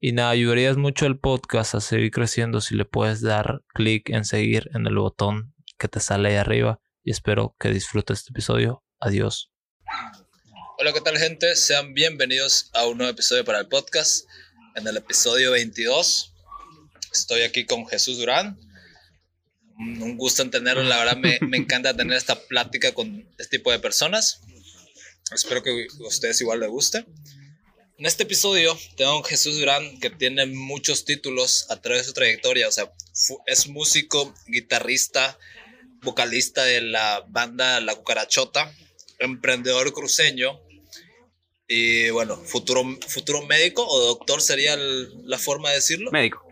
y nada, ayudarías mucho al podcast a seguir creciendo si le puedes dar clic en seguir en el botón que te sale ahí arriba. Y espero que disfrutes este episodio. Adiós. Hola, ¿qué tal gente? Sean bienvenidos a un nuevo episodio para el podcast. En el episodio 22 estoy aquí con Jesús Durán. Un gusto en tenerlo, la verdad me, me encanta tener esta plática con este tipo de personas. Espero que a ustedes igual les guste. En este episodio tengo a Jesús Durán que tiene muchos títulos a través de su trayectoria. O sea, es músico, guitarrista, vocalista de la banda La Cucarachota, emprendedor cruceño y bueno, futuro, futuro médico o doctor sería la forma de decirlo. Médico.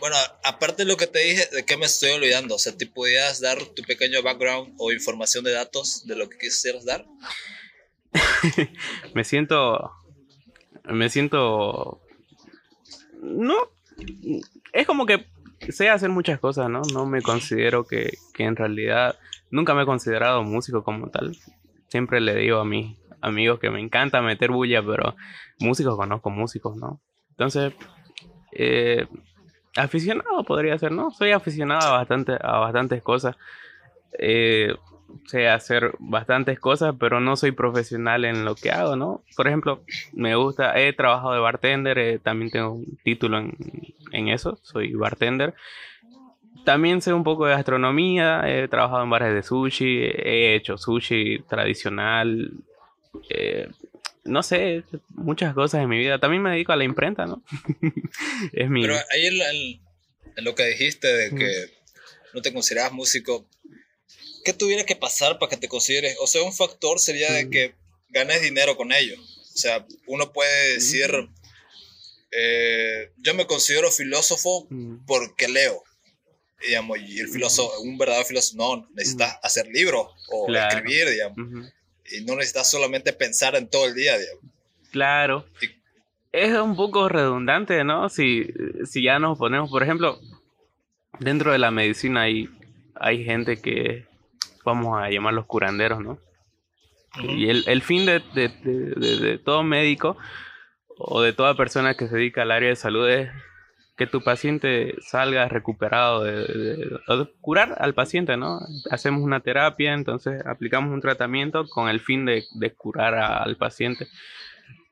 Bueno, aparte de lo que te dije, ¿de qué me estoy olvidando? O sea, ¿te podías dar tu pequeño background o información de datos de lo que quisieras dar? me siento me siento... No, es como que sé hacer muchas cosas, ¿no? No me considero que, que en realidad nunca me he considerado músico como tal. Siempre le digo a mis amigos que me encanta meter bulla, pero músicos conozco músicos, ¿no? Entonces, eh, aficionado podría ser, ¿no? Soy aficionado a, bastante, a bastantes cosas. Eh, sé hacer bastantes cosas, pero no soy profesional en lo que hago, ¿no? Por ejemplo, me gusta, he trabajado de bartender, eh, también tengo un título en, en, eso, soy bartender. También sé un poco de gastronomía, he trabajado en bares de sushi, he hecho sushi tradicional, eh, no sé, muchas cosas en mi vida. También me dedico a la imprenta, ¿no? es mi... Pero ahí en, lo que dijiste de que no te consideras músico, ¿qué tuviera que pasar para que te consideres? O sea, un factor sería de que ganes dinero con ello. O sea, uno puede decir, eh, yo me considero filósofo porque leo. Digamos, y el filósofo, un verdadero filósofo, no, necesitas hacer libros o escribir, digamos. Y no necesitas solamente pensar en todo el día, digamos. Claro. Es un poco redundante, ¿no? Si, si ya nos ponemos, por ejemplo, dentro de la medicina hay, hay gente que vamos a llamarlos curanderos, ¿no? Y el, el fin de, de, de, todo médico o de toda persona que se dedica al área de salud es que tu paciente salga recuperado, de, curar al paciente, ¿no? Hacemos una terapia, entonces aplicamos un tratamiento con el fin de, curar al paciente.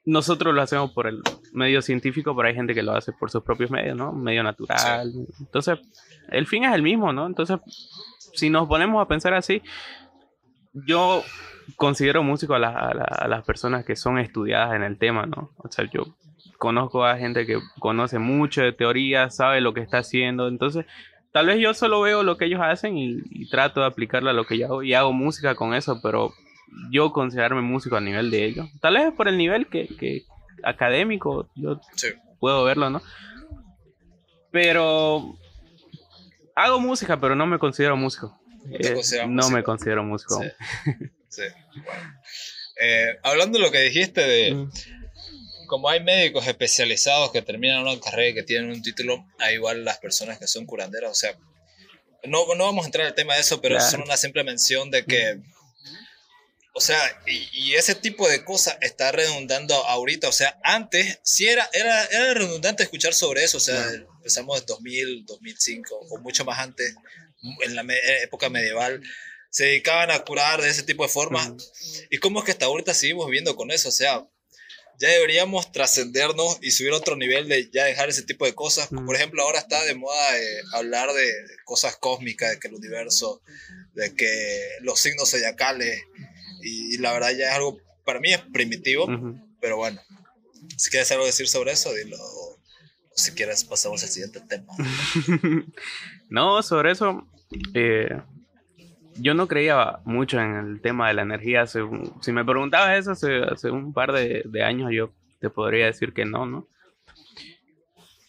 Nosotros lo hacemos por el medio científico, pero hay gente que lo hace por sus propios medios, ¿no? Medio natural. Entonces, el fin es el mismo, ¿no? Entonces, si nos ponemos a pensar así, yo considero músico a, las personas que son estudiadas en el tema, ¿no? O sea, yo conozco a gente que conoce mucho de teoría, sabe lo que está haciendo, entonces tal vez yo solo veo lo que ellos hacen y, trato de aplicarlo a lo que yo hago y hago música con eso, pero yo considerarme músico a nivel de ellos, tal vez por el nivel que, académico, yo puedo verlo, ¿no? Pero hago música, pero no me considero músico. Eh, no, me considero músico. Sí. Eh, hablando de lo que dijiste de... Mm. Como hay médicos especializados que terminan una carrera y que tienen un título, hay igual las personas que son curanderas. O sea, no, no vamos a entrar al tema de eso, pero es una simple mención de que... Mm. O sea, y, ese tipo de cosas está redundando ahorita. O sea, antes sí era, era, era redundante escuchar sobre eso. O sea, empezamos en 2000, 2005 o mucho más antes, en la época medieval. Se dedicaban a curar de ese tipo de formas. ¿Y cómo es que hasta ahorita seguimos viviendo con eso? O sea, ya deberíamos trascendernos y subir a otro nivel de ya dejar ese tipo de cosas. Por ejemplo, ahora está de moda eh, hablar de cosas cósmicas, de que el universo, de que los signos zodiacales, y, la verdad ya es algo, para mí es primitivo, pero bueno, si quieres algo decir sobre eso, dilo. O si quieres, pasamos al siguiente tema. no, sobre eso, eh, yo no creía mucho en el tema de la energía. si me preguntabas eso hace, un par de, años, yo te podría decir que no, ¿no?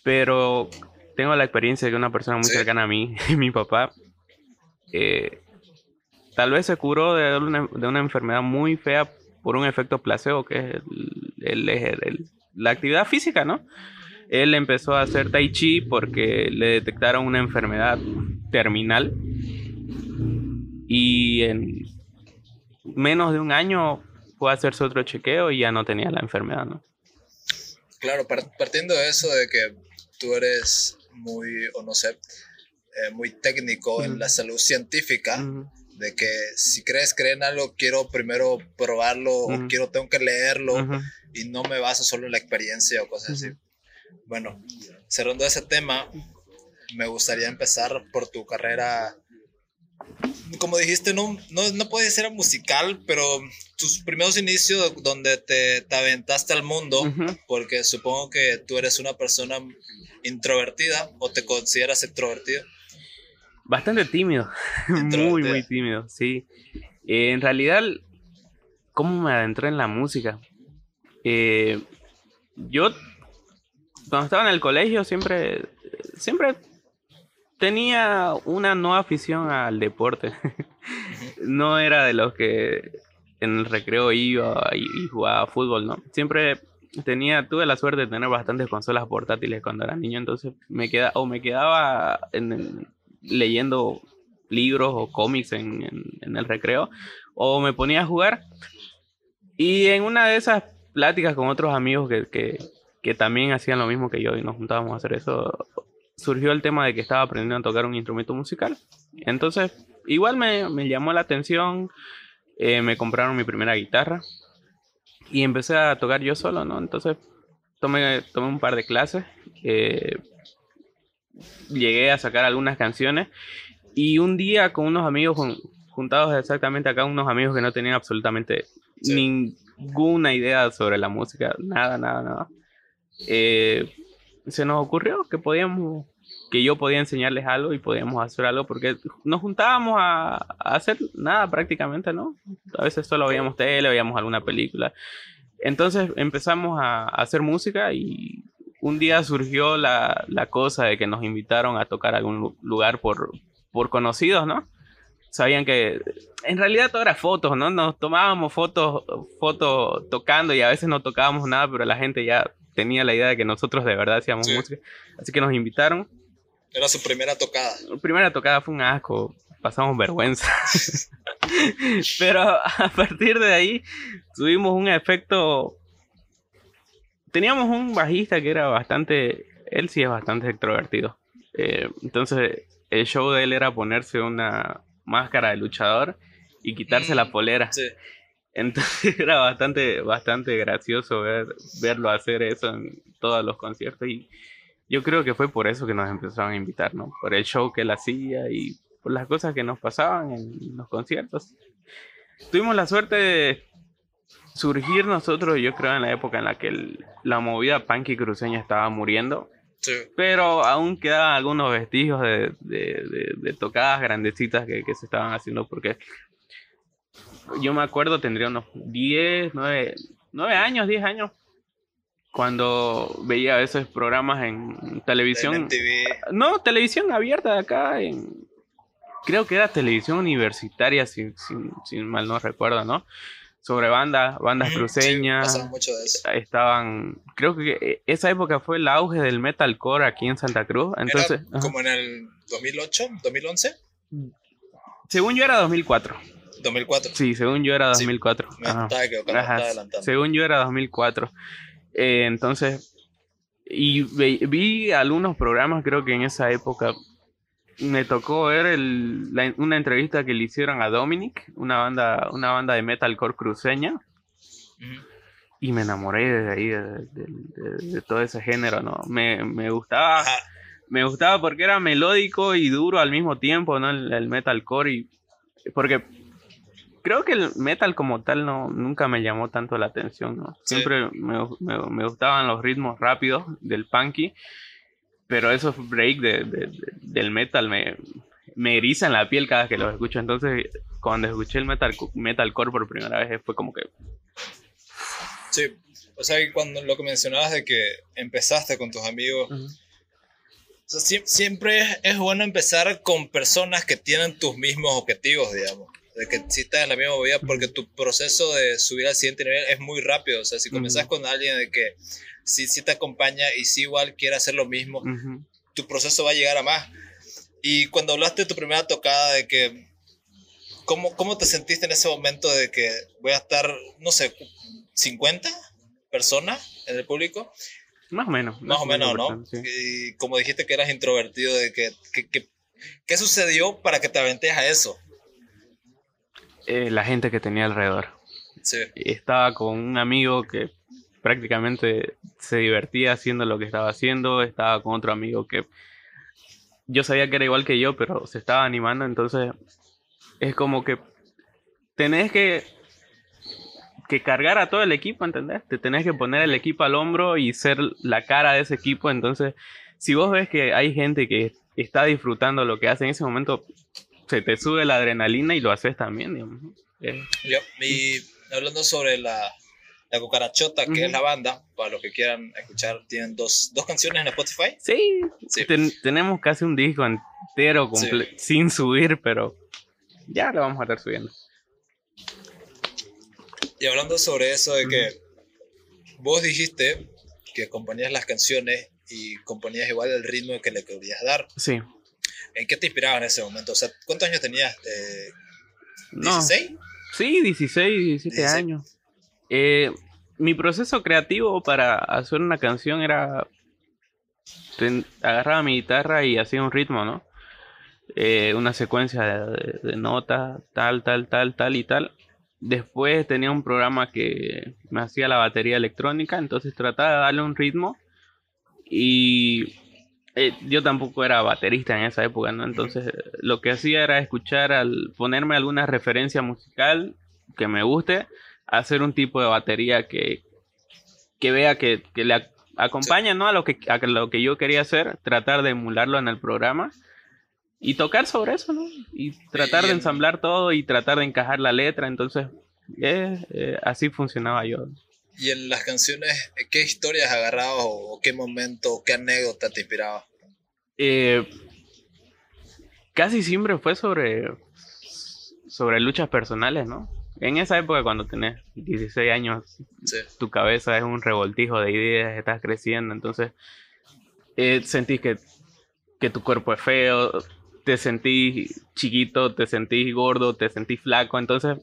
Pero tengo la experiencia de que una persona muy cercana a mí, mi papá, eh, tal vez se curó de una, enfermedad muy fea por un efecto placebo, que es el, la actividad física, ¿no? Él empezó a hacer tai chi porque le detectaron una enfermedad terminal y en menos de un año fue a hacerse otro chequeo y ya no tenía la enfermedad, ¿no? Claro, partiendo de eso de que tú eres muy, o no sé, eh, muy técnico en la salud científica, de que si crees creer en algo, quiero primero probarlo o quiero, tengo que leerlo y no me baso solo en la experiencia o cosas así. Bueno, cerrando ese tema, me gustaría empezar por tu carrera. Como dijiste, no, no, no puede ser musical, pero tus primeros inicios donde te, te aventaste al mundo, porque supongo que tú eres una persona introvertida o te consideras extrovertido. Bastante tímido, muy, muy tímido, sí. Eh, en realidad, ¿cómo me adentré en la música? Eh, yo, cuando estaba en el colegio, siempre, siempre tenía una no afición al deporte. no era de los que en el recreo iba y, jugaba fútbol, ¿no? Siempre tenía, tuve la suerte de tener bastantes consolas portátiles cuando era niño, entonces me quedaba, o me quedaba leyendo libros o cómics en, el recreo, o me ponía a jugar. Y en una de esas pláticas con otros amigos que, que también hacían lo mismo que yo y nos juntábamos a hacer eso, surgió el tema de que estaba aprendiendo a tocar un instrumento musical. Entonces, igual me, llamó la atención, eh, me compraron mi primera guitarra y empecé a tocar yo solo, ¿no? Entonces, tomé, tomé un par de clases, eh, llegué a sacar algunas canciones y un día con unos amigos juntados exactamente acá, unos amigos que no tenían absolutamente ninguna idea sobre la música, nada, nada, nada. Eh, se nos ocurrió que podíamos que yo podía enseñarles algo y podíamos hacer algo porque nos juntábamos a, hacer nada prácticamente, ¿no? A veces solo veíamos tele, veíamos alguna película. Entonces empezamos a, hacer música y un día surgió la, la, cosa de que nos invitaron a tocar a algún lugar por, por conocidos, ¿no? Sabían que en realidad todo era fotos, ¿no? Nos tomábamos fotos, fotos tocando y a veces no tocábamos nada, pero la gente ya tenía la idea de que nosotros de verdad hacíamos música. Así que nos invitaron era su primera tocada. Su primera tocada fue un asco. Pasamos vergüenza. Pero a partir de ahí tuvimos un efecto. Teníamos un bajista que era bastante. Él sí es bastante extrovertido. Eh, entonces, el show de él era ponerse una máscara de luchador y quitarse la mm, polera. Sí. Entonces era bastante, bastante gracioso ver, verlo hacer eso en todos los conciertos. Y yo creo que fue por eso que nos empezaron a invitar, ¿no? Por el show que él hacía y por las cosas que nos pasaban en los conciertos. Tuvimos la suerte de surgir nosotros, yo creo, en la época en la que la movida punk y cruceña estaba muriendo. Sí. Pero aún quedaban algunos vestigios de, de, tocadas grandecitas que, que, se estaban haciendo porque yo me acuerdo, tendría unos 10, 9, 9 años, 10 años cuando veía esos programas en televisión. No, televisión abierta de acá, en, creo que era televisión universitaria, si, mal no recuerdo, ¿no? Sobre bandas, bandas cruceñas. mucho de eso. Estaban, creo que esa época fue el auge del metalcore aquí en Santa Cruz. Entonces, como en el 2008, 2011. Según yo era 2004. 2004. Sí, según yo era 2004. Me estaba equivocando, estaba. Según yo era 2004. Eh, entonces, y vi algunos programas, creo que en esa época me tocó ver el, una entrevista que le hicieron a Dominic, una banda, una banda de metalcore cruceña. Y me enamoré de ahí, de, todo ese género, ¿no? Me, me gustaba, me gustaba porque era melódico y duro al mismo tiempo, ¿no? El, el metalcore y... Porque creo que el metal como tal no nunca me llamó tanto la atención, ¿no? Siempre me, me, gustaban los ritmos rápidos del punky, pero esos break de, del metal me, me erizan la piel cada vez que los escucho. Entonces, cuando escuché el metal, metalcore por primera vez, fue como que... Sí, o sea, cuando lo que mencionabas de que empezaste con tus amigos... o sea, siempre es bueno empezar con personas que tienen tus mismos objetivos, digamos de que si estás en la misma movida, porque tu proceso de subir al siguiente nivel es muy rápido. O sea, si comenzás con alguien de que sí, sí te acompaña y sí igual quiere hacer lo mismo, tu proceso va a llegar a más. Y cuando hablaste de tu primera tocada, de que, ¿cómo, ¿cómo te sentiste en ese momento de que voy a estar, no sé, 50 personas en el público? Más o menos. Más, o menos, ¿no? Y como dijiste que eras introvertido, de que, que, que, ¿qué sucedió para que te aventes a eso? Eh, la gente que tenía alrededor. Estaba con un amigo que prácticamente se divertía haciendo lo que estaba haciendo. Estaba con otro amigo que yo sabía que era igual que yo, pero se estaba animando. Entonces es como que tenés que, que cargar a todo el equipo, ¿entendés? Te tenés que poner el equipo al hombro y ser la cara de ese equipo. Entonces, si vos ves que hay gente que está disfrutando lo que hace en ese momento, se te sube la adrenalina y lo haces también, digamos. Y hablando sobre la, la cucarachota, que es la banda, para los que quieran escuchar, tienen dos, dos canciones en Spotify. Sí, tenemos casi un disco entero sin subir, pero ya lo vamos a estar subiendo. Y hablando sobre eso de que vos dijiste que componías las canciones y componías igual el ritmo que le querías dar. Sí. ¿En qué te inspiraba en ese momento? O sea, ¿cuántos años tenías? ¿16? Sí, 16, 17 años. Eh, mi proceso creativo para hacer una canción era... agarraba mi guitarra y hacía un ritmo, ¿no? Eh, una secuencia de, notas, tal, tal, tal, tal y tal. Después tenía un programa que me hacía la batería electrónica, entonces trataba de darle un ritmo y eh, yo tampoco era baterista en esa época, ¿no? Entonces lo que hacía era escuchar, al ponerme alguna referencia musical que me guste, hacer un tipo de batería que, que vea que, que le acompaña, ¿no? A lo, que, a lo que yo quería hacer, tratar de emularlo en el programa y tocar sobre eso, ¿no? Y tratar de ensamblar todo y tratar de encajar la letra, entonces eh, eh, así funcionaba yo. Y en las canciones, ¿qué historias agarrabas o qué momento, qué anécdota te inspiraba? Eh, casi siempre fue sobre, sobre luchas personales, ¿no? En esa época, cuando tenés 16 años, tu cabeza es un revoltijo de ideas, estás creciendo, entonces eh, sentís que, que tu cuerpo es feo, te sentís chiquito, te sentís gordo, te sentís flaco, entonces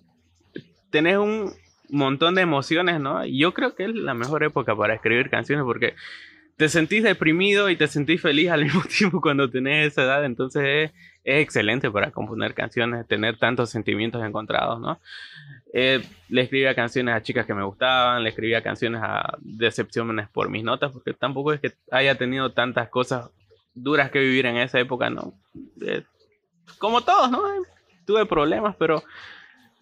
tenés un, montón de emociones, ¿no? Y yo creo que es la mejor época para escribir canciones porque te sentís deprimido y te sentís feliz al mismo tiempo cuando tenés esa edad, entonces es, excelente para componer canciones, tener tantos sentimientos encontrados, ¿no? Eh, le escribía canciones a chicas que me gustaban, le escribía canciones a decepciones por mis notas, porque tampoco es que haya tenido tantas cosas duras que vivir en esa época, ¿no? Eh, como todos, ¿no? Tuve problemas, pero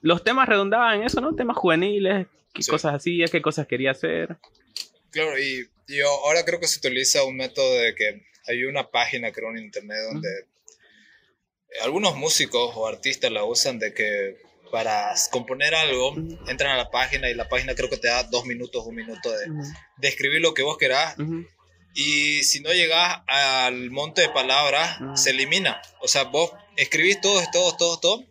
los temas redundaban en eso, ¿no? Temas juveniles, qué cosas así, qué cosas quería hacer. Claro, y yo ahora creo que se utiliza un método de que hay una página, creo, en internet donde algunos músicos o artistas la usan de que para componer algo entran a la página y la página creo que te da dos minutos, un minuto de, de escribir lo que vos querás. Y si no llegas al monte de palabras, se elimina. O sea, vos escribís todo, todo, todo, todo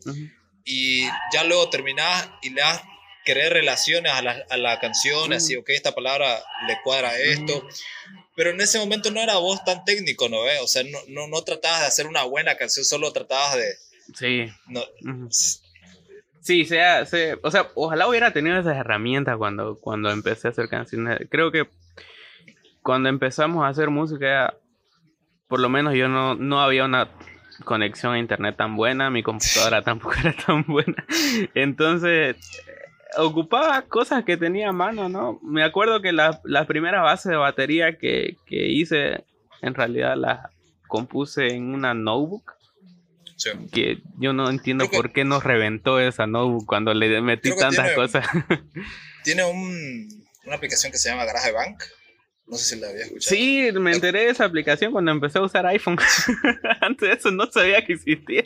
y ya luego terminás y le das crear relaciones a la, a la canción, así, ok, esta palabra le cuadra a esto. Pero en ese momento no era vos tan técnico, ¿no? O sea, no, no, no, tratabas de hacer una buena canción, solo tratabas de... Sí. No, Sí, sea, sea, o sea, ojalá hubiera tenido esas herramientas cuando, cuando empecé a hacer canciones. Creo que cuando empezamos a hacer música, por lo menos yo no, no había una conexión a internet tan buena, mi computadora tampoco era tan buena. Entonces, ocupaba cosas que tenía a mano, ¿no? Me acuerdo que las la primeras bases de batería que, que hice, en realidad las compuse en una notebook. Sí. Que yo no entiendo que- por qué nos reventó esa notebook cuando le metí tantas tiene- cosas. Tiene un, una aplicación que se llama GarageBank. No sé si la había escuchado. Sí, me enteré de esa aplicación cuando empecé a usar iPhone. Antes de eso no sabía que existía.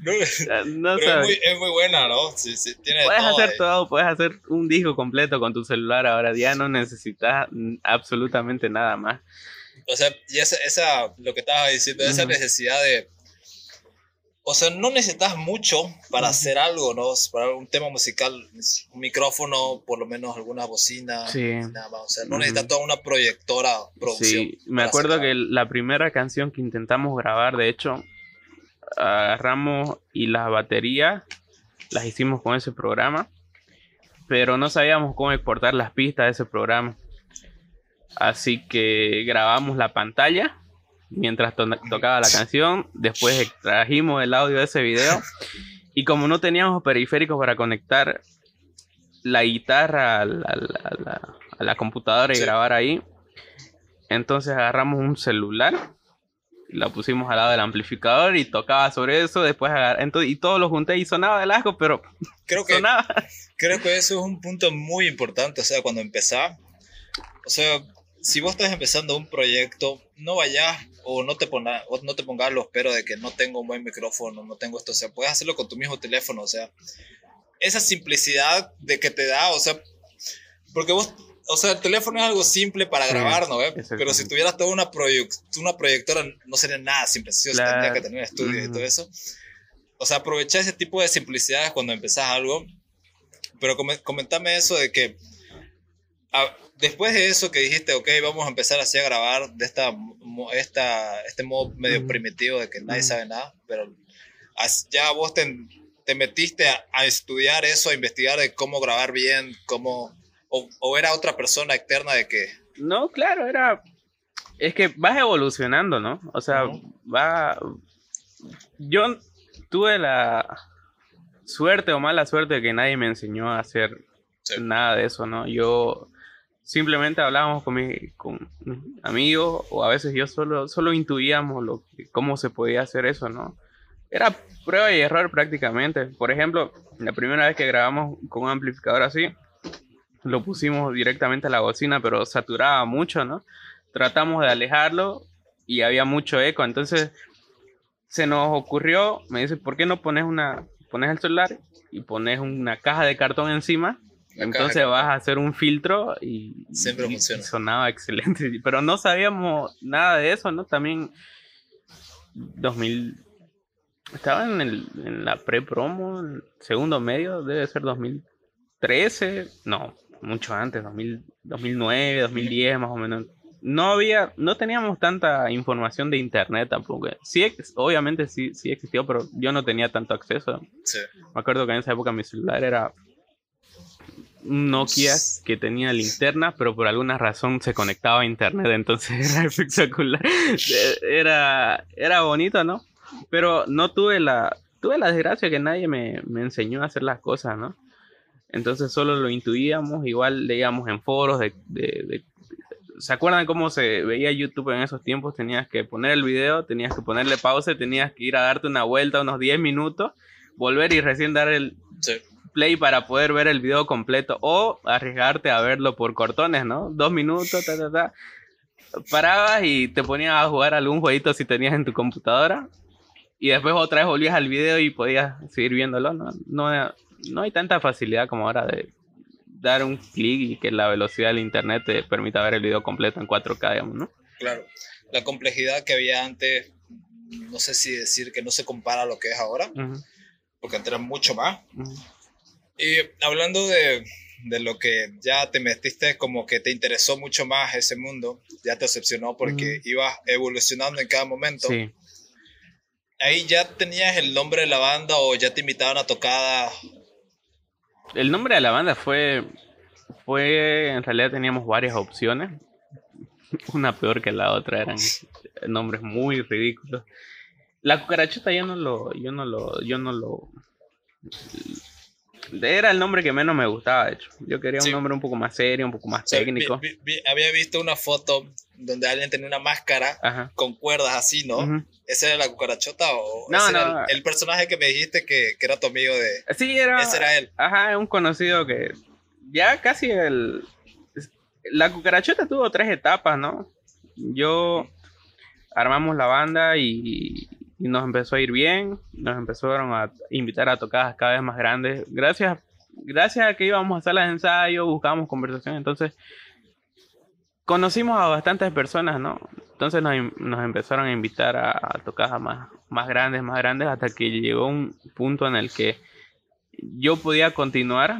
No, No pero es muy, es muy buena, ¿no? Sí, sí, tiene de Puedes todo hacer ahí. todo, puedes hacer un disco completo con tu celular ahora, ya no necesitas absolutamente nada más. O sea, y esa, esa lo que estabas diciendo, esa necesidad de. O sea, no necesitas mucho para hacer algo, ¿no? Para un tema musical, un micrófono, por lo menos alguna bocina, Sí. nada más. O sea, no necesitas toda una proyectora producción. Sí, me acuerdo sacar. que la primera canción que intentamos grabar, de hecho, agarramos y las baterías las hicimos con ese programa, pero no sabíamos cómo exportar las pistas de ese programa. Así que grabamos la pantalla mientras to- tocaba la canción, después extrajimos el audio de ese video y como no teníamos periféricos para conectar la guitarra a la, a la- a computadora y Sí. grabar ahí, entonces agarramos un celular, la pusimos al lado del amplificador y tocaba sobre eso, después agar- ento- y todo lo junté y sonaba del asco, pero Creo que, sonaba. creo que eso es un punto muy importante. O sea, cuando empezás, o sea, si vos estás empezando un proyecto, no vayas o no te pongas, o no te pongas los peros de que no tengo un buen micrófono, no tengo esto. O sea, puedes hacerlo con tu mismo teléfono. O sea, esa simplicidad de que te da, o sea, porque vos, o sea, el teléfono es algo simple para Sí, grabar, ¿no? ve? Pero si tuvieras toda una, proyec- una proyectora, no sería nada simple. Claro. tendría que tener un estudio y Ujú. todo eso. O sea, aprovecha ese tipo de simplicidades cuando empezás algo. Pero come- comentame eso de que ah, después de eso que dijiste, ok, vamos a empezar así a grabar de esta, mo- esta, este modo medio primitivo de que nadie sabe nada, pero as- ya vos te, te metiste a, a estudiar eso, a investigar de cómo grabar bien, cómo... O, o era otra persona externa de que... No, claro, era. Es que vas evolucionando, ¿no? O sea, va. Yo tuve la suerte o mala suerte de que nadie me enseñó a hacer Sí. nada de eso, ¿no? Yo simplemente hablábamos con, mi, con mis amigos o a veces yo solo, solo intuíamos lo cómo se podía hacer eso, ¿no? Era prueba y error prácticamente. Por ejemplo, la primera vez que grabamos con un amplificador así, lo pusimos directamente a la bocina, pero saturaba mucho, ¿no? Tratamos de alejarlo y había mucho eco, entonces se nos ocurrió, me dice, ¿por qué no pones una, pones el celular y pones una caja de cartón encima? Entonces vas a hacer un filtro y, Siempre y funciona. sonaba excelente, pero no sabíamos nada de eso, ¿no? También 2000 estaba en, el, en la pre-promo, segundo medio, debe ser 2013, no, mucho antes, 2000, 2009, 2010 más o menos. No había, no teníamos tanta información de internet tampoco. Sí, obviamente sí, sí existió, pero yo no tenía tanto acceso. Sí. Me acuerdo que en esa época mi celular era Nokia que tenía linterna, pero por alguna razón se conectaba a internet, entonces era espectacular. Era, era bonito, ¿no? Pero no tuve la, tuve la desgracia que nadie me, me enseñó a hacer las cosas, ¿no? Entonces solo lo intuíamos, igual leíamos en foros de, ¿Se acuerdan cómo se veía YouTube en esos tiempos? Tenías que poner el video, tenías que ponerle pausa, tenías que ir a darte una vuelta unos 10 minutos, volver y recién dar el. Play para poder ver el video completo o arriesgarte a verlo por cortones, ¿no? Dos minutos, ta, ta, ta. Parabas y te ponías a jugar algún jueguito si tenías en tu computadora y después otra vez volvías al video y podías seguir viéndolo, ¿no? No, no hay tanta facilidad como ahora de dar un clic y que la velocidad del internet te permita ver el video completo en 4K, digamos, ¿no? Claro, la complejidad que había antes, no sé si decir que no se compara a lo que es ahora, Ujú, porque antes era mucho más. ujú. Y hablando de, de lo que ya te metiste, como que te interesó mucho más ese mundo, ya te decepcionó porque Ujú. ibas evolucionando en cada momento. Sí, ahí ya tenías el nombre de la banda o ya te invitaban a tocada. El nombre de la banda fue, fue, en realidad teníamos varias opciones. Una peor que la otra, eran nombres muy ridículos. La cucarachota yo no lo, yo no lo, yo no lo. Era el nombre que menos me gustaba, de hecho. Yo quería un nombre un poco más serio, un poco más técnico. había visto una foto donde alguien tenía una máscara con cuerdas así, ¿no? ¿Esa era la cucarachota o no, ese no, era el, personaje que me dijiste que, que, era tu amigo de... Sí, era... Ese era él. Ajá, un conocido que ya casi el... La cucarachota tuvo tres etapas, ¿no? Yo armamos la banda y, y nos empezó a ir bien, nos empezaron a invitar a tocadas cada vez más grandes. Gracias, gracias a que íbamos a hacer las ensayos, buscábamos conversación, entonces conocimos a bastantes personas, ¿no? Entonces nos, empezaron a invitar a, a tocadas más, más grandes, más grandes, hasta que llegó un punto en el que yo podía continuar,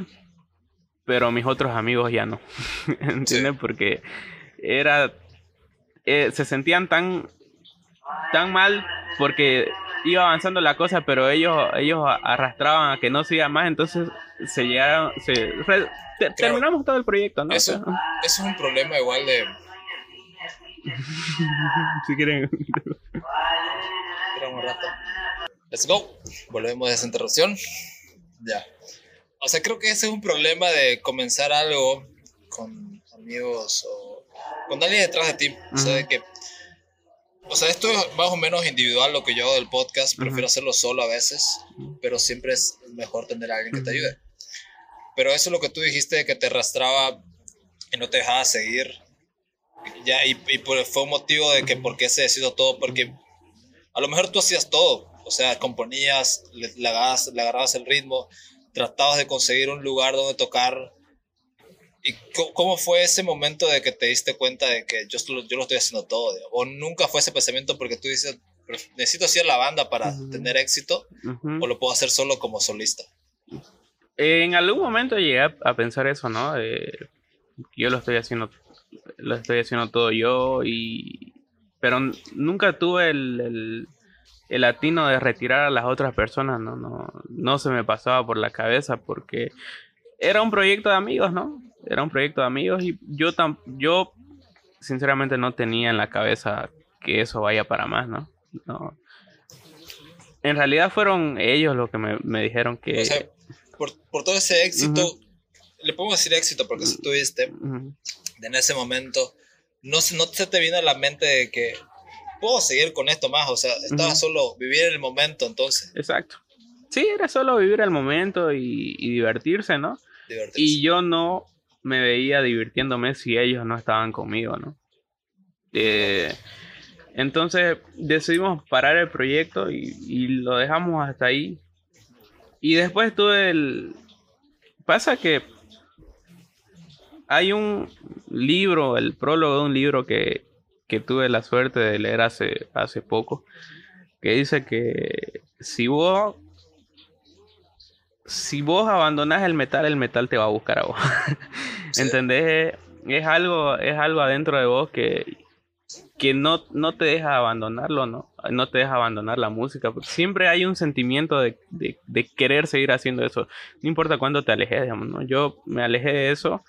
pero mis otros amigos ya no. ¿Entiendes? Porque era. Eh, se sentían tan. Tan mal porque iba avanzando la cosa, pero ellos, ellos arrastraban a que no siga más, entonces se llegaron, se terminamos todo el proyecto, ¿no? Eso, es un problema igual de. si quieren. un rato. Let's go. Volvemos de esa interrupción. Ya. O sea, creo que ese es un problema de comenzar algo con amigos o con alguien detrás de ti. O sea, de que. O sea, esto es más o menos individual lo que yo hago del podcast. Prefiero hacerlo solo a veces, pero siempre es mejor tener a alguien que te ayude. Pero eso es lo que tú dijiste de que te arrastraba y no te dejaba seguir. Ya, y, y fue un motivo de que por qué se decidió todo, porque a lo mejor tú hacías todo. O sea, componías, le, le, agarrabas, el ritmo, tratabas de conseguir un lugar donde tocar. ¿Y cómo fue ese momento de que te diste cuenta de que yo, yo lo estoy haciendo todo? ¿O nunca fue ese pensamiento porque tú dices, necesito hacer la banda para tener éxito? ¿O lo puedo hacer solo como solista? En algún momento llegué a, pensar eso, ¿no? yo lo estoy haciendo, lo estoy haciendo todo yo y, pero nunca tuve el, el, el atino de retirar a las otras personas, ¿no? No, no se me pasaba por la cabeza porque era un proyecto de amigos, ¿no? Era un proyecto de amigos y yo, tam, yo sinceramente no tenía en la cabeza que eso vaya para más, ¿no? no. En realidad fueron ellos los que me, me dijeron que por, por todo ese éxito, le podemos decir éxito porque si tuviste, en ese momento, no, no se te viene a la mente de que puedo seguir con esto más, o sea, estaba solo vivir el momento entonces. Exacto. Sí, era solo vivir el momento y, divertirse, ¿no? Divertirse. Y yo no me veía divirtiéndome si ellos no estaban conmigo, ¿no? Eh, entonces decidimos parar el proyecto y, lo dejamos hasta ahí. Y después tuve el... Pasa que hay un libro, el prólogo de un libro que, que tuve la suerte de leer hace, hace poco, que dice que si vos si vos abandonás el metal, el metal te va a buscar a vos. ¿Entendés? Es algo, es algo adentro de vos que, que no, no te deja abandonarlo, ¿no? No te deja abandonar la música, siempre hay un sentimiento de, de, querer seguir haciendo eso, no importa cuándo te alejes, digamos, ¿no? Yo me alejé de eso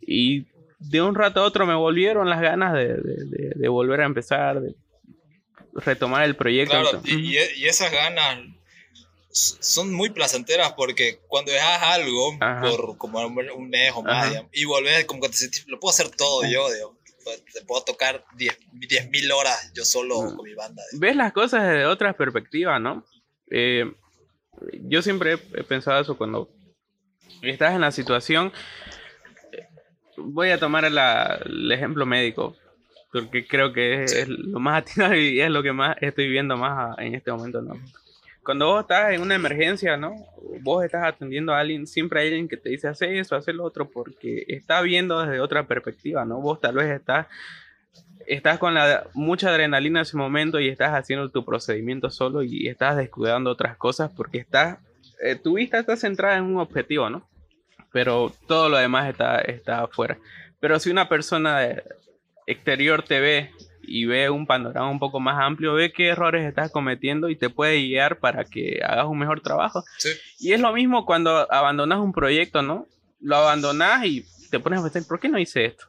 y de un rato a otro me volvieron las ganas de, de volver a empezar, de retomar el proyecto. Claro, y, y, esas ganas son muy placenteras porque cuando dejas algo por como un mes o más y volvés como que te sentís, lo puedo hacer todo yo, digo te puedo tocar 10.000 mil horas yo solo con mi banda. Ves las cosas desde otra perspectiva, ¿no? Eh, yo siempre he pensado eso cuando estás en la situación. Voy a tomar el ejemplo médico, porque creo que es, es, lo más atinado y es lo que más estoy viviendo más en este momento, ¿no? Cuando vos estás en una emergencia, ¿no? Vos estás atendiendo a alguien, siempre hay alguien que te dice, hace eso, hace lo otro, porque está viendo desde otra perspectiva, ¿no? Vos tal vez estás, estás con la, mucha adrenalina en ese momento y estás haciendo tu procedimiento solo y estás descuidando otras cosas porque estás, eh, tu vista está centrada en un objetivo, ¿no? Pero todo lo demás está, está afuera. Pero si una persona exterior te ve y ve un panorama un poco más amplio, ve qué errores estás cometiendo y te puede guiar para que hagas un mejor trabajo. Y es lo mismo cuando abandonas un proyecto, ¿no? Lo abandonas y te pones a pensar, ¿por qué no hice esto?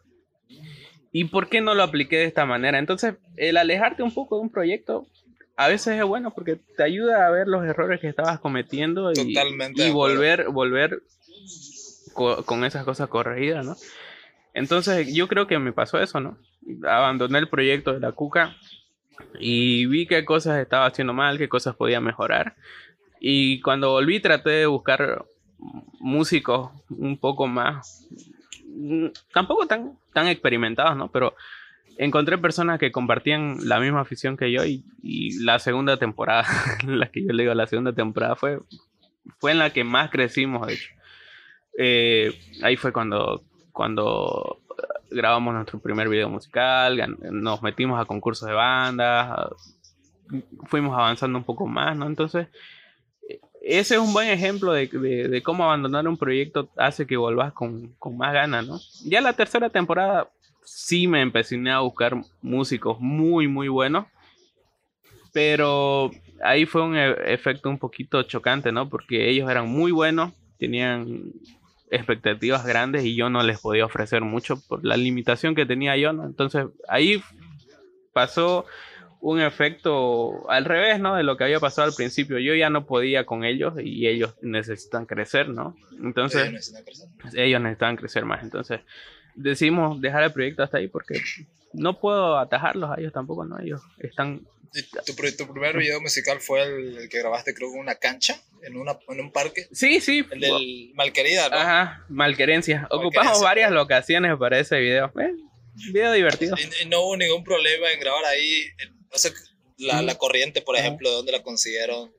¿Y por qué no lo apliqué de esta manera? Entonces, el alejarte un poco de un proyecto a veces es bueno porque te ayuda a ver los errores que estabas cometiendo y, y volver, volver con esas cosas corregidas, ¿no? Entonces yo creo que me pasó eso, ¿no? Abandoné el proyecto de la Cuca y vi qué cosas estaba haciendo mal, qué cosas podía mejorar. Y cuando volví traté de buscar músicos un poco más, tampoco tan, tan experimentados, ¿no? Pero encontré personas que compartían la misma afición que yo y, la segunda temporada, la que yo le digo, la segunda temporada fue, fue en la que más crecimos, de hecho. Eh, ahí fue cuando cuando grabamos nuestro primer video musical, nos metimos a concursos de bandas, fuimos avanzando un poco más, ¿no? Entonces, ese es un buen ejemplo de, cómo abandonar un proyecto hace que volvas con, más ganas, ¿no? Ya la tercera temporada sí me empecé a buscar músicos muy, muy buenos, pero ahí fue un e-, efecto un poquito chocante, ¿no? Porque ellos eran muy buenos, tenían expectativas grandes y yo no les podía ofrecer mucho por la limitación que tenía yo, ¿no? Entonces ahí pasó un efecto al revés, ¿no? De lo que había pasado al principio. Yo ya no podía con ellos y ellos necesitan crecer, ¿no? Entonces ellos necesitan crecer, ellos necesitan crecer más. Entonces decidimos dejar el proyecto hasta ahí porque no puedo atajarlos a ellos tampoco, ¿no? Ellos están ¿Tu, tu, primer video musical fue el, que grabaste, creo, en una cancha, en, una, en un parque? Sí, sí. El del Malquerida, ¿no? Ajá, Malquerencia. Ocupamos varias locaciones para ese video. Eh, video divertido. Y, no hubo ningún problema en grabar ahí. No sé, la, la corriente, por ejemplo, ¿dónde la consiguieron?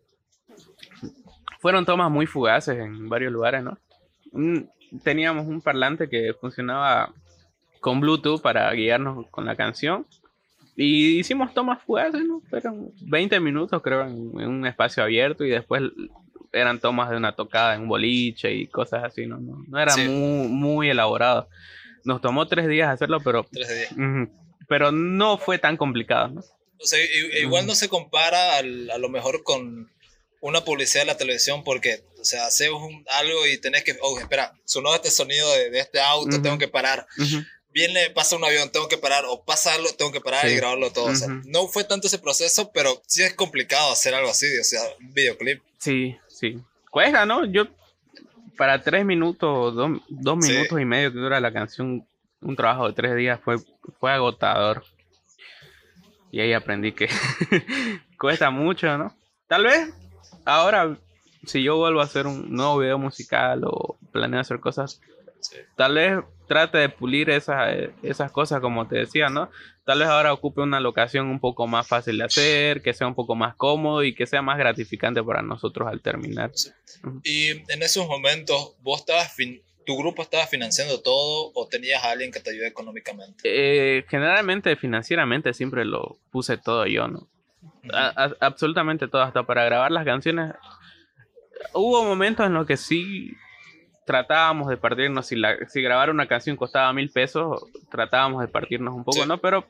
Fueron tomas muy fugaces en varios lugares, ¿no? teníamos un parlante que funcionaba con Bluetooth para guiarnos con la canción y hicimos tomas fugaces, ¿no? Eran 20 minutos, creo, en, un espacio abierto y después eran tomas de una tocada en un boliche y cosas así, ¿no? No, era muy, muy elaborado. Nos tomó tres días hacerlo, pero... Tres días. pero no fue tan complicado, ¿no? O sea, igual no se compara a lo mejor con una publicidad de la televisión porque, o sea, haces algo y tenés que, oh, espera, sonó este sonido de, este auto, tengo que parar viene, pasa un avión, tengo que parar, o pasa algo, tengo que parar y grabarlo todo. o sea, no fue tanto ese proceso, pero sí es complicado hacer algo así, o sea, un videoclip. Sí, sí. Cuesta, ¿no? Yo, para tres minutos, dos, minutos y medio que dura la canción, un trabajo de tres días fue, fue agotador. Y ahí aprendí que cuesta mucho, ¿no? Tal vez ahora, si yo vuelvo a hacer un nuevo video musical o planeo hacer cosas, Tal vez trate de pulir esas, esas cosas, como te decía, ¿no? Tal vez ahora ocupe una locación un poco más fácil de hacer, que sea un poco más cómodo y que sea más gratificante para nosotros al terminar. Y en esos momentos, ¿vos estabas tu grupo estaba financiando todo o tenías a alguien que te ayude económicamente? Eh, generalmente, financieramente, siempre lo puse todo yo, ¿no? absolutamente todo, hasta para grabar las canciones. Hubo momentos en los que sí tratábamos de partirnos, si, la, si grabar una canción costaba mil pesos, tratábamos de partirnos un poco, ¿no? Pero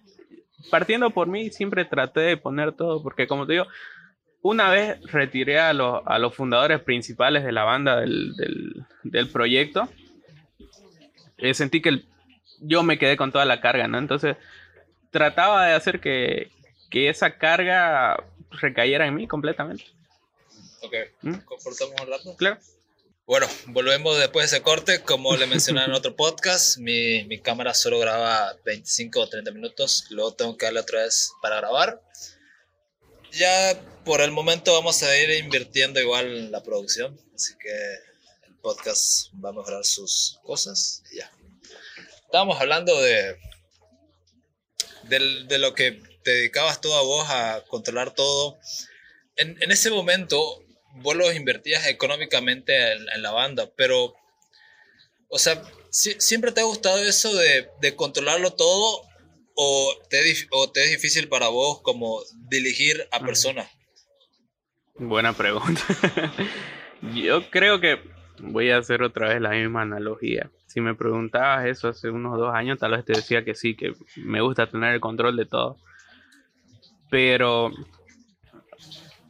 partiendo por mí, siempre traté de poner todo, porque como te digo, una vez retiré a, los, a los fundadores principales de la banda del, del, proyecto, eh, sentí que yo me quedé con toda la carga, ¿no? Entonces, trataba de hacer que, que esa carga recayera en mí completamente. Ok, ¿Mm? ¿comportamos un rato? Claro. Bueno, volvemos después de ese corte. Como le mencioné en otro podcast, mi, mi, cámara solo graba 25 o 30 minutos. Luego tengo que darle otra vez para grabar. Ya por el momento vamos a ir invirtiendo igual en la producción. Así que el podcast va a mejorar sus cosas. Y ya. Estábamos hablando de, de, de lo que te dedicabas todo a vos a controlar todo. En, en ese momento, vos los invertías económicamente en, la banda, pero, o sea, ¿siempre te ha gustado eso de, de controlarlo todo o te, o te, es difícil para vos como dirigir a personas? Buena pregunta. Yo creo que voy a hacer otra vez la misma analogía. Si me preguntabas eso hace unos dos años, tal vez te decía que sí, que me gusta tener el control de todo. Pero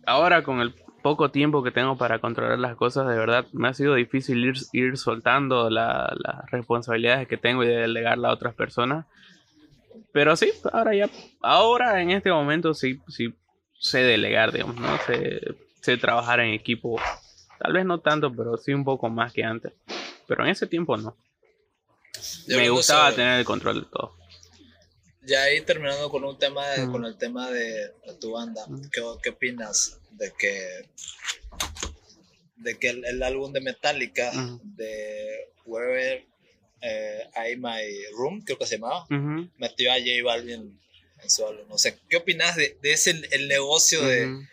ahora con el poco tiempo que tengo para controlar las cosas, de verdad me ha sido difícil ir, ir soltando las responsabilidades que tengo y delegarla a otras personas. Pero sí, ahora ya, ahora en este momento sí, sí sé delegar, digamos, ¿no? Sé, sé trabajar en equipo. Tal vez no tanto, pero sí un poco más que antes. Pero en ese tiempo no. Me gustaba tener el control de todo. Ya ahí terminando con un tema, con el tema de, tu banda, ¿qué, ¿qué, opinas de que de que el, álbum de Metallica de Wherever eh, I My Room, creo que se llamaba, metió a J Balvin en su álbum? O sea, ¿qué opinas de, de ese el negocio de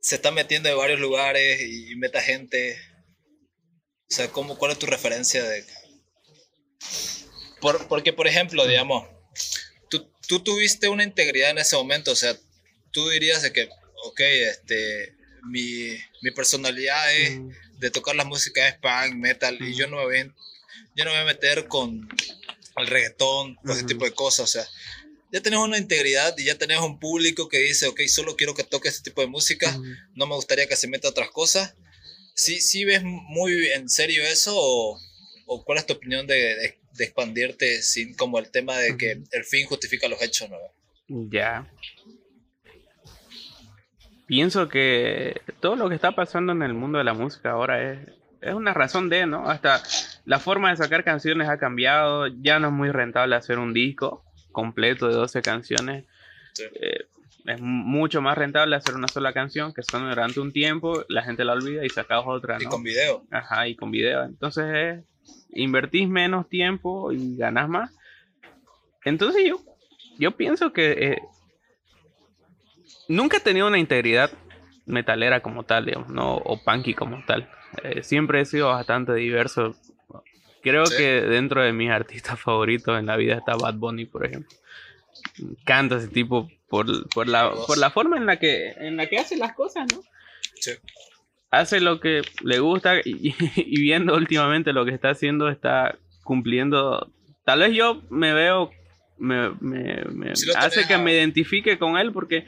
se está metiendo de varios lugares y, meta gente? O sea, ¿cómo, ¿cuál es tu referencia de...? Por, porque, por ejemplo, digamos, tú tuviste una integridad en ese momento, o sea, tú dirías de que, ok, este, mi, mi personalidad es mm. de tocar la música es punk, metal, y yo no me voy, yo no me voy a meter con el reggaetón, ese tipo de cosas, o sea, ya tenés una integridad y ya tenés un público que dice, ok, solo quiero que toque este tipo de música, no me gustaría que se meta otras cosas. ¿Sí, sí ves muy en serio eso o, o cuál es tu opinión de, de expandirte sin como el tema de que el fin justifica los hechos, ¿no? Ya. Pienso que todo lo que está pasando en el mundo de la música ahora es, es una razón de, ¿no? Hasta la forma de sacar canciones ha cambiado, ya no es muy rentable hacer un disco completo de 12 canciones. Eh, es mucho más rentable hacer una sola canción que suena durante un tiempo, la gente la olvida y sacas otra, ¿no? Y con video. Ajá, y con video. Entonces es invertís menos tiempo y ganas más. Entonces yo, yo pienso que eh, nunca he tenido una integridad metalera como tal, digamos, ¿no? o punky como tal. Eh, siempre he sido bastante diverso. Creo que dentro de mis artistas favoritos en la vida está Bad Bunny, por ejemplo. Canta ese tipo por, por, la, por la forma en la que en la que hace las cosas, ¿no? Sí hace lo que le gusta y, viendo últimamente lo que está haciendo, está cumpliendo. Tal vez yo me veo, me, hace que me identifique con él porque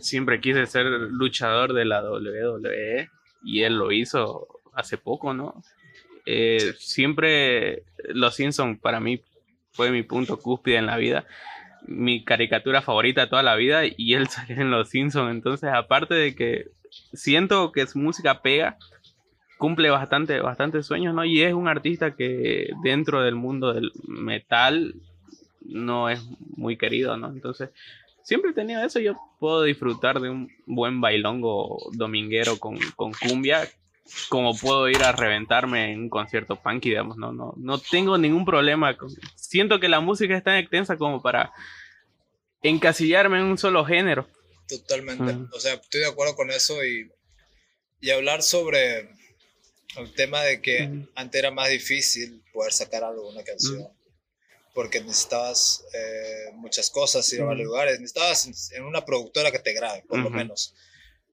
siempre quise ser luchador de la WWE y él lo hizo hace poco, ¿no? Eh, siempre Los Simpsons para mí fue mi punto cúspide en la vida mi caricatura favorita toda la vida y él salió en Los Simpsons. Entonces, aparte de que siento que su música pega, cumple bastante, bastante sueños, ¿no? Y es un artista que dentro del mundo del metal no es muy querido, ¿no? Entonces, siempre he tenido eso, yo puedo disfrutar de un buen bailongo dominguero con, con cumbia, como puedo ir a reventarme en un concierto punky, digamos, no, no, no tengo ningún problema. siento que la música es tan extensa como para encasillarme en un solo género. Totalmente. O sea, estoy de acuerdo con eso y, y hablar sobre el tema de que antes era más difícil poder sacar algo, una canción. Porque necesitabas eh, muchas cosas, ir a varios lugares. Necesitabas en, una productora que te grabe, por lo menos.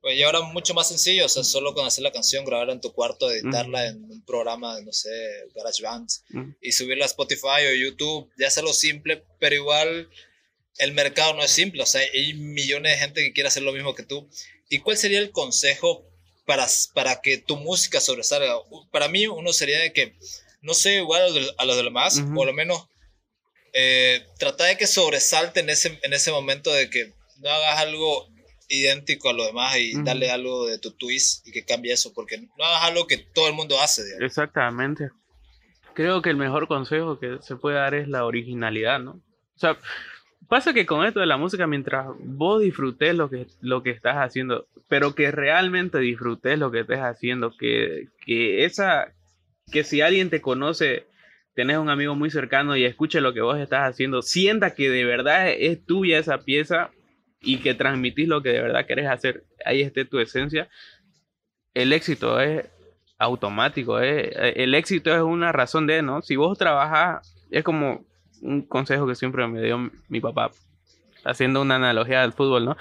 Pues, y ahora mucho más sencillo, o sea, solo con hacer la canción, grabarla en tu cuarto, editarla en un programa, no sé, GarageBand, y subirla a Spotify o YouTube, ya lo simple, pero igual el mercado no es simple, o sea, hay millones de gente que quiere hacer lo mismo que tú. ¿Y cuál sería el consejo para, para que tu música sobresalga? Para mí, uno sería de que no sé igual a los, demás, o lo menos eh, trata de que sobresalte en ese, en ese momento de que no hagas algo idéntico a lo demás y darle algo de tu twist y que cambie eso, porque no hagas algo que todo el mundo hace. Exactamente. Creo que el mejor consejo que se puede dar es la originalidad, ¿no? O sea, Pasa que con esto de la música, mientras vos disfrutes lo que, lo que estás haciendo, pero que realmente disfrutes lo que estés haciendo, que, que esa, que si alguien te conoce, tenés un amigo muy cercano y escuche lo que vos estás haciendo, sienta que de verdad es tuya esa pieza y que transmitís lo que de verdad querés hacer, ahí esté tu esencia, el éxito es automático, el éxito es una razón de, ¿no? Si vos trabajas, es como un consejo que siempre me dio mi papá, haciendo una analogía del fútbol, ¿no?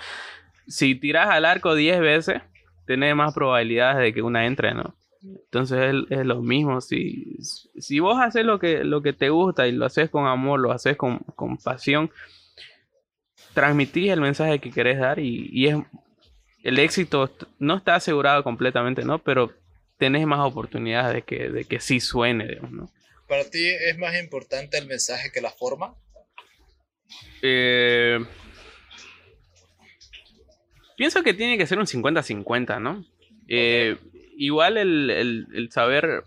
Si tiras al arco 10 veces, tenés más probabilidades de que una entre, ¿no? Entonces es, lo mismo, si, si vos haces lo que, lo que te gusta y lo haces con amor, lo haces con, con pasión, transmitís el mensaje que querés dar y, y es el éxito no está asegurado completamente, ¿no? Pero tenés más oportunidades de que, de que sí suene, digamos, ¿no? ¿Para ti es más importante el mensaje que la forma? Eh, pienso que tiene que ser un 50-50, ¿no? Eh, igual el, el, saber,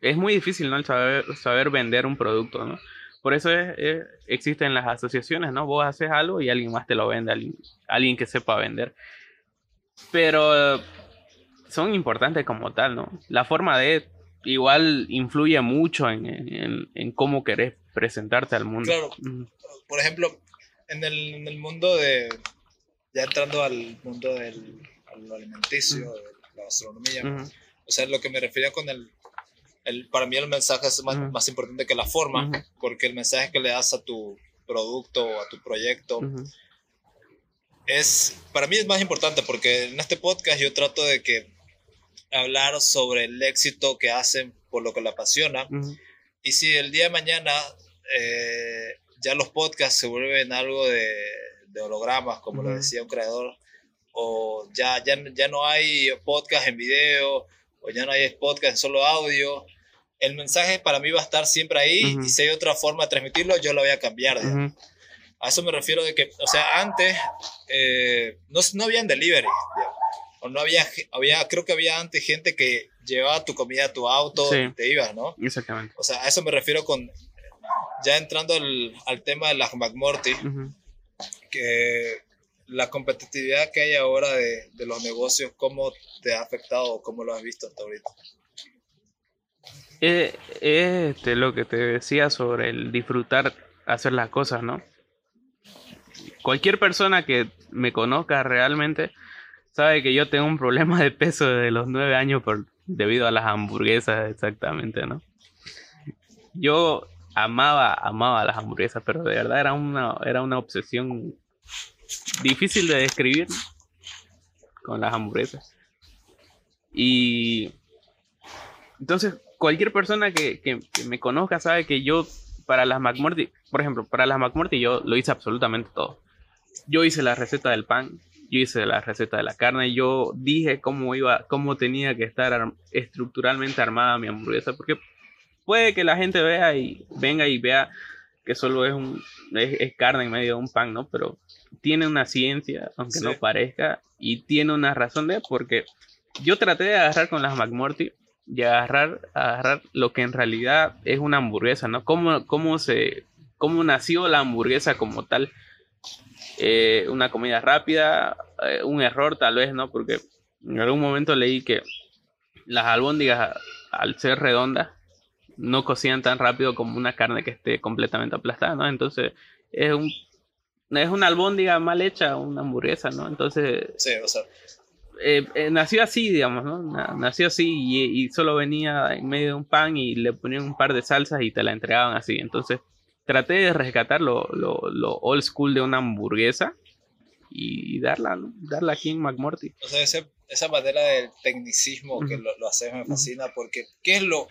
es muy difícil, ¿no? El saber, saber vender un producto, ¿no? Por eso es, existen las asociaciones, ¿no? Vos haces algo y alguien más te lo vende, alguien, alguien que sepa vender. Pero son importantes como tal, ¿no? La forma de igual influye mucho en, en, cómo querés presentarte al mundo. Claro. Por ejemplo, en el, en el, mundo de, ya entrando al mundo del alimenticio, de la gastronomía, o sea, lo que me refería con el, el para mí el mensaje es más, más importante que la forma, porque el mensaje que le das a tu producto o a tu proyecto es, para mí es más importante porque en este podcast yo trato de que hablar sobre el éxito que hacen por lo que le apasiona. Y si el día de mañana eh, ya los podcasts se vuelven algo de, hologramas, como lo decía un creador, o ya, ya, ya no hay podcast en video, o ya no hay podcast en solo audio, el mensaje para mí va a estar siempre ahí y si hay otra forma de transmitirlo, yo lo voy a cambiar. A eso me refiero de que, o sea, antes eh, no, no habían delivery. O no había, había, creo que había antes gente que llevaba tu comida a tu auto y te ibas, ¿no? Exactamente. O sea, a eso me refiero con, ya entrando al, al tema de las McMorty, que la competitividad que hay ahora de, de, los negocios, ¿cómo te ha afectado o cómo lo has visto hasta ahorita? Eh, este, lo que te decía sobre el disfrutar hacer las cosas, ¿no? Cualquier persona que me conozca realmente sabe que yo tengo un problema de peso desde los nueve años por, debido a las hamburguesas, exactamente, ¿no? Yo amaba, amaba las hamburguesas, pero de verdad era una, era una obsesión difícil de describir con las hamburguesas. Y entonces, cualquier persona que, que, me conozca sabe que yo, para las McMurty, por ejemplo, para las McMurty yo lo hice absolutamente todo. Yo hice la receta del pan, yo hice la receta de la carne, yo dije cómo iba, cómo tenía que estar estructuralmente armada mi hamburguesa, porque puede que la gente vea y venga y vea que solo es un es, carne en medio de un pan, ¿no? Pero tiene una ciencia, aunque no parezca, y tiene una razón de, porque yo traté de agarrar con las McMorty y agarrar, agarrar lo que en realidad es una hamburguesa, ¿no? Cómo, cómo se, cómo nació la hamburguesa como tal eh, una comida rápida, eh, un error tal vez, ¿no? Porque en algún momento leí que las albóndigas, al ser redondas, no cocían tan rápido como una carne que esté completamente aplastada, ¿no? Entonces, es un es una albóndiga mal hecha, una hamburguesa, ¿no? Entonces, sí, o sea. Eh, nació así, digamos, ¿no? Nació así y, y, solo venía en medio de un pan y le ponían un par de salsas y te la entregaban así. Entonces, traté de rescatar lo, old school de una hamburguesa y darla, darla aquí en McMorty. O sea, esa manera del tecnicismo que lo, lo haces me fascina porque ¿qué es, lo,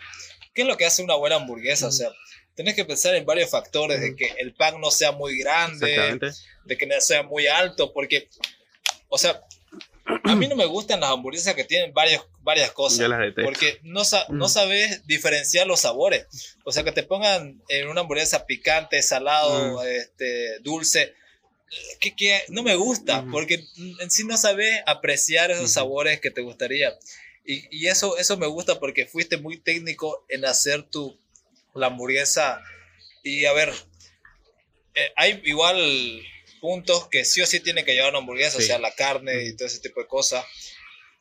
¿qué es lo que hace una buena hamburguesa? O sea, tenés que pensar en varios factores, de que el pan no sea muy grande, de que no sea muy alto, porque, o sea, a mí no me gustan las hamburguesas que tienen varias, varias cosas. Porque no, no sabes diferenciar los sabores. O sea, que te pongan en una hamburguesa picante, salado, este, dulce. Que, no me gusta, porque en sí no sabes apreciar esos sabores que te gustaría. Y, y, eso, eso me gusta porque fuiste muy técnico en hacer tu, la hamburguesa. Y a ver, eh, hay igual puntos que sí o sí tiene que llevar una hamburguesa, o sea, la carne y todo ese tipo de cosas.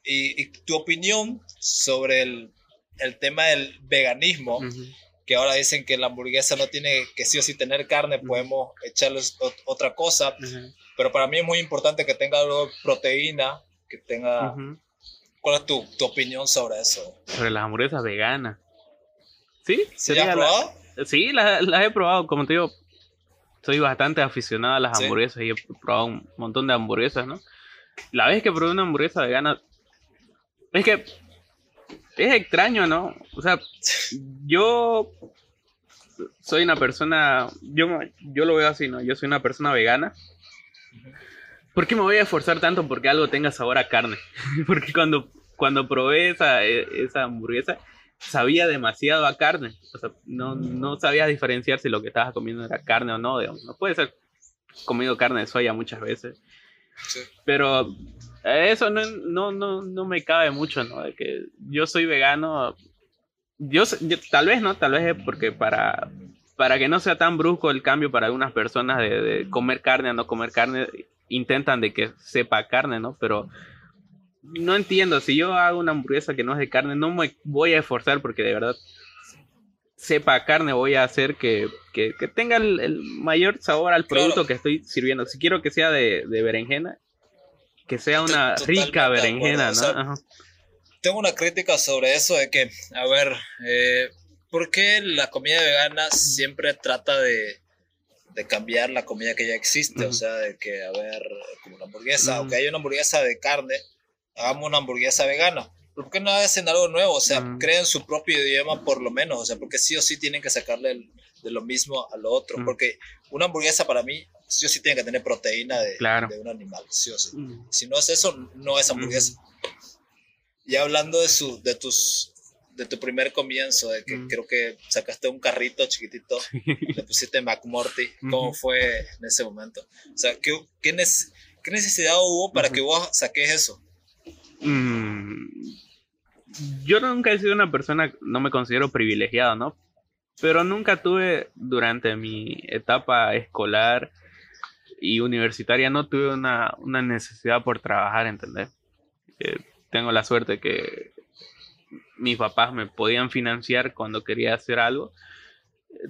Y, tu opinión sobre el, el, tema del veganismo, que ahora dicen que la hamburguesa no tiene que sí o sí tener carne, podemos echarle otra cosa, pero para mí es muy importante que tenga algo de proteína, que tenga... ¿Cuál es tu, tu, opinión sobre eso? Sobre las hamburguesas veganas. ¿Sí? ¿Sí has probado? Sí, las, las, he probado, como te digo, soy bastante aficionado a las hamburguesas y he probado un montón de hamburguesas, ¿no? La vez que probé una hamburguesa vegana, es que es extraño, ¿no? O sea, yo soy una persona, yo, yo lo veo así, ¿no? Yo soy una persona vegana ¿por qué me voy a esforzar tanto porque algo tenga sabor a carne? porque cuando, cuando probé esa, e, esa hamburguesa, sabía demasiado a carne. O sea, no, no sabía diferenciar si lo que estabas comiendo era carne o no. No puede ser comido carne de soya muchas veces. Pero eso no, no, no, no me cabe mucho, ¿no? De que yo soy vegano. Yo, tal vez, ¿no? Tal vez es porque para, para que no sea tan brusco el cambio para algunas personas de, de comer carne a no comer carne, intentan de que sepa carne, ¿no? Pero no entiendo, si yo hago una hamburguesa que no es de carne, no me voy a esforzar porque de verdad sepa carne, voy a hacer que, que, tenga el, mayor sabor al producto que estoy sirviendo. Si quiero que sea de, de berenjena, que sea una rica berenjena, ¿no? tengo una crítica sobre eso de que, a ver, eh, ¿por qué la comida vegana siempre trata de, de cambiar la comida que ya existe? O sea, de que, a ver, como una hamburguesa, aunque hay una hamburguesa de carne, hagamos una hamburguesa vegana. ¿Por qué no hacen algo nuevo? O sea, creen su propio idioma por lo menos. O sea, porque sí o sí tienen que sacarle de lo mismo a lo otro. Porque una hamburguesa para mí sí o sí tiene que tener proteína de, de un animal. Sí o sí. Si no es eso, no es hamburguesa. Y hablando de, su, de tus de tu primer comienzo, de que creo que sacaste un carrito chiquitito, le pusiste McMorty, ¿cómo fue en ese momento? O sea, ¿qué, qué, qué necesidad hubo para que vos saques eso? Mm, yo nunca he sido una persona, no me considero privilegiado, ¿no? Pero nunca tuve durante mi etapa escolar y universitaria, no tuve una, necesidad por trabajar, ¿entendés? Eh, tengo la suerte que mis papás me podían financiar cuando quería hacer algo.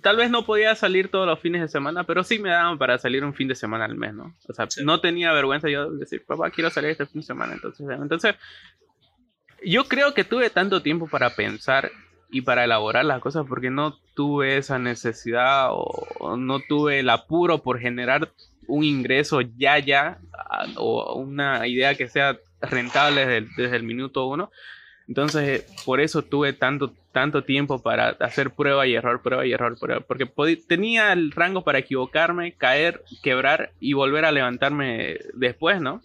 Tal vez no podía salir todos los fines de semana, pero sí me daban para salir un fin de semana al mes, ¿no? O sea, no tenía vergüenza yo de decir, papá, quiero salir este fin de semana. Entonces, entonces yo creo que tuve tanto tiempo para pensar y para elaborar las cosas porque no tuve esa necesidad o, no tuve el apuro por generar un ingreso ya ya o una idea que sea rentable desde desde el minuto uno entonces, por eso tuve tanto, tanto tiempo para hacer prueba y error, prueba y error, prueba, porque tenía el rango para equivocarme, caer, quebrar y volver a levantarme después, ¿no?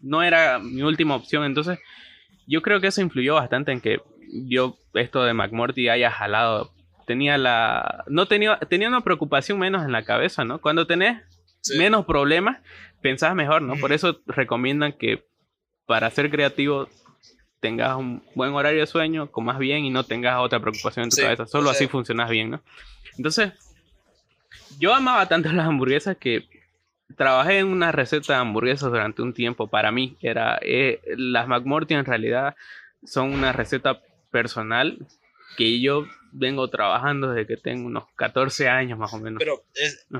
¿no? era mi última opción. Entonces, yo creo que eso influyó bastante en que yo esto de McMurty haya jalado. Tenía la. No tenía. Tenía una preocupación menos en la cabeza, ¿no? Cuando tenés menos problemas, pensás mejor, ¿no? Por eso recomiendan que para ser creativo tengas un buen horario de sueño, comas bien y no tengas otra preocupación en tu cabeza. Solo así funcionas bien, ¿no? Entonces, yo amaba tanto las hamburguesas que trabajé en una receta de hamburguesas durante un tiempo. Para mí, era eh, las McMorty en realidad son una receta personal que yo vengo trabajando desde que tengo unos 14 años más o menos. Pero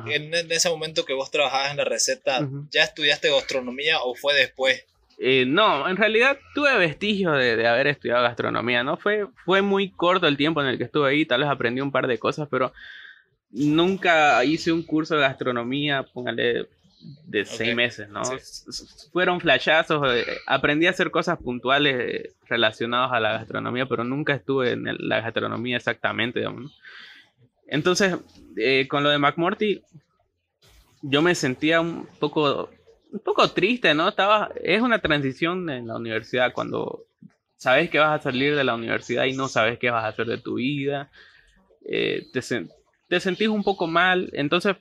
en, ese momento que vos trabajabas en la receta, ¿ya estudiaste gastronomía o fue después? Eh, no, en realidad tuve vestigios de, haber estudiado gastronomía, ¿no? Fue, fue muy corto el tiempo en el que estuve ahí, tal vez aprendí un par de cosas, pero nunca hice un curso de gastronomía, póngale, de seis meses, ¿no? Fueron flashazos, eh, aprendí a hacer cosas puntuales eh, relacionadas a la gastronomía, pero nunca estuve en la gastronomía exactamente, digamos. Entonces, con lo de McMorty, yo me sentía un poco un poco triste, ¿no? Estaba, es una transición en la universidad cuando sabes que vas a salir de la universidad y no sabes qué vas a hacer de tu vida. Eh, te, te, sentís un poco mal. Entonces,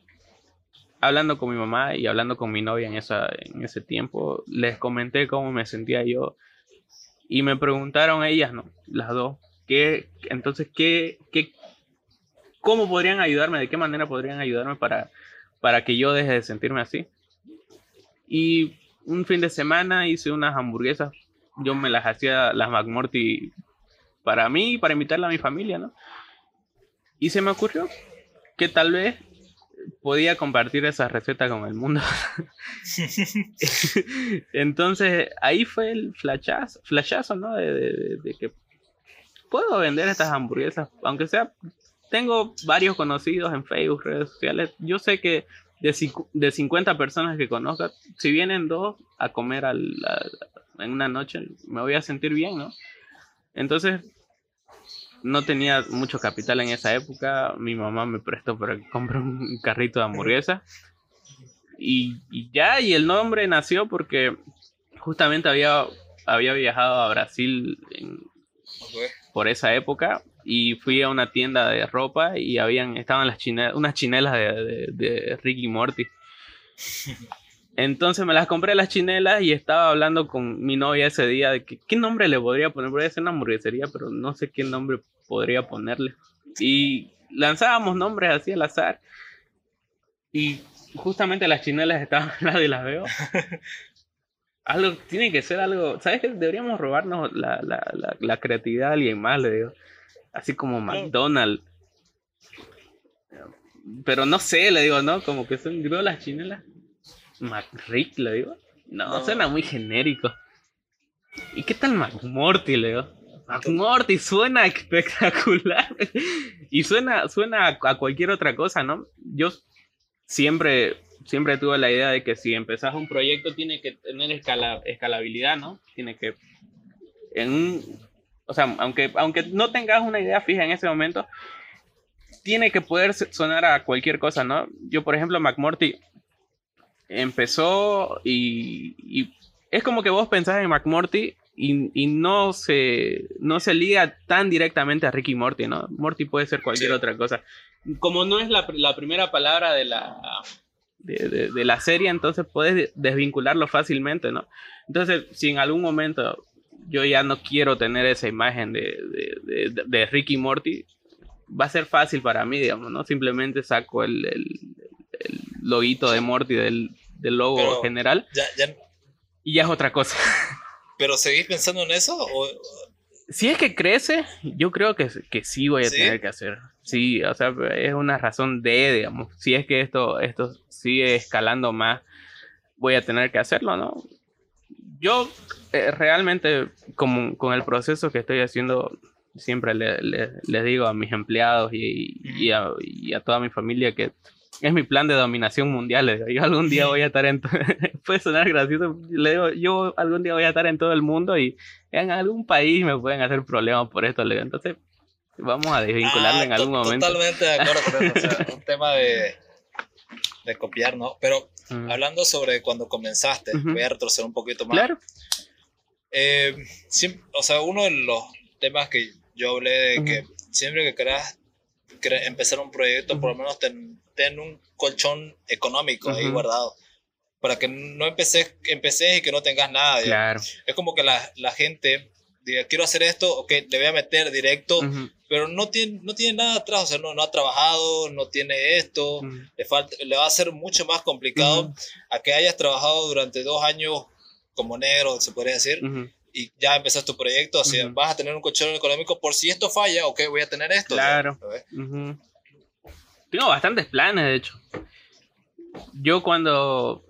hablando con mi mamá y hablando con mi novia en, esa, en ese tiempo, les comenté cómo me sentía yo. Y me preguntaron ellas, ¿no? Las dos. ¿Qué, entonces, ¿qué, qué, ¿cómo podrían ayudarme? ¿De qué manera podrían ayudarme para, para que yo deje de sentirme así? Y un fin de semana hice unas hamburguesas. Yo me las hacía las McMorty para mí y para invitarla a mi familia, ¿no? Y se me ocurrió que tal vez podía compartir esa receta con el mundo. Entonces ahí fue el flashazo, flashazo ¿no? De, de, que puedo vender estas hamburguesas, aunque sea, tengo varios conocidos en Facebook, redes sociales. Yo sé que de, de 50 personas que conozca, si vienen dos a comer al, en una noche, me voy a sentir bien, ¿no? Entonces, no tenía mucho capital en esa época. Mi mamá me prestó para que compre un carrito de hamburguesa. y, y ya, y el nombre nació porque justamente había, había viajado a Brasil en, por esa época y fui a una tienda de ropa y habían estaban las chine- unas chinelas de, de, de Ricky Morty. Entonces me las compré las chinelas y estaba hablando con mi novia ese día de que qué nombre le podría poner. Podría ser una hamburguesería, pero no sé qué nombre podría ponerle. Y lanzábamos nombres así al azar. Y justamente las chinelas estaban al lado y las veo. Algo, tiene que ser algo. ¿Sabes qué? Deberíamos robarnos la, la, la, la creatividad de alguien más, le digo. Así como Claro. McDonald's. Pero no sé, le digo, ¿no? Como que son, las chinelas. McRick, le digo. No, No. suena muy genérico. ¿Y qué tal McMorty, le digo? McMorty suena espectacular. y suena, suena a, a cualquier otra cosa, ¿no? Yo siempre, siempre tuve la idea de que si empezás un proyecto tiene que tener escala, escalabilidad, ¿no? Tiene que. En un. O sea, aunque, aunque no tengas una idea fija en ese momento, tiene que poder sonar a cualquier cosa, ¿no? Yo, por ejemplo, McMorty empezó y, y es como que vos pensás en McMorty y, y no, se, no se liga tan directamente a Ricky Morty, ¿no? Morty puede ser cualquier Sí. otra cosa. Como no es la, la primera palabra de la, de, de- de la serie, entonces puedes de- desvincularlo fácilmente, ¿no? Entonces, si en algún momento yo ya no quiero tener esa imagen de, de, de- de- Ricky Morty, va a ser fácil para mí, digamos, ¿no? Simplemente saco el, el, el loguito de Morty del, del logo Pero- general Ya, ya, y ya es otra cosa. ¿Pero seguís pensando en eso? ¿O, Si es que crece, yo creo que, que sí voy a ¿Sí? tener que hacer. Sí, o sea, es una razón de, digamos, si es que esto, esto sigue escalando más, voy a tener que hacerlo, ¿no? Yo eh, realmente, como, con el proceso que estoy haciendo, siempre le- le- les digo a mis empleados y, y a, y a toda mi familia que es mi plan de dominación mundial. digo. Yo algún día voy a estar en... Puede sonar gracioso. Le digo, yo algún día voy a estar en todo el mundo y en algún país me pueden hacer problemas por esto. le digo. Entonces, vamos a desvincularle Ah, en algún to- momento. Totalmente de acuerdo con eso. O sea, un tema de, de copiar, ¿no? Pero Mm. hablando sobre cuando comenzaste, Ujú. voy a retroceder un poquito más. Claro. Eh, o sea, uno de los temas que yo hablé de Ujú. que siempre que quieras cre- empezar un proyecto, por lo menos ten, ten un colchón económico ahí guardado. Para que no empeces, empeces y que no tengas nada. Claro. Es como que la, la gente diga, quiero hacer esto, ok, le voy a meter directo, Ujú, pero no tiene, no tiene nada atrás, o sea, no, no ha trabajado, no tiene esto, ujú. le, falta, le va a ser mucho más complicado a que hayas trabajado durante dos años como negro, se podría decir, y ya empezaste tu proyecto, Ujú. vas a tener un colchón económico por si esto falla, ok, voy a tener esto. Claro. Tengo bastantes planes, de hecho. Yo cuando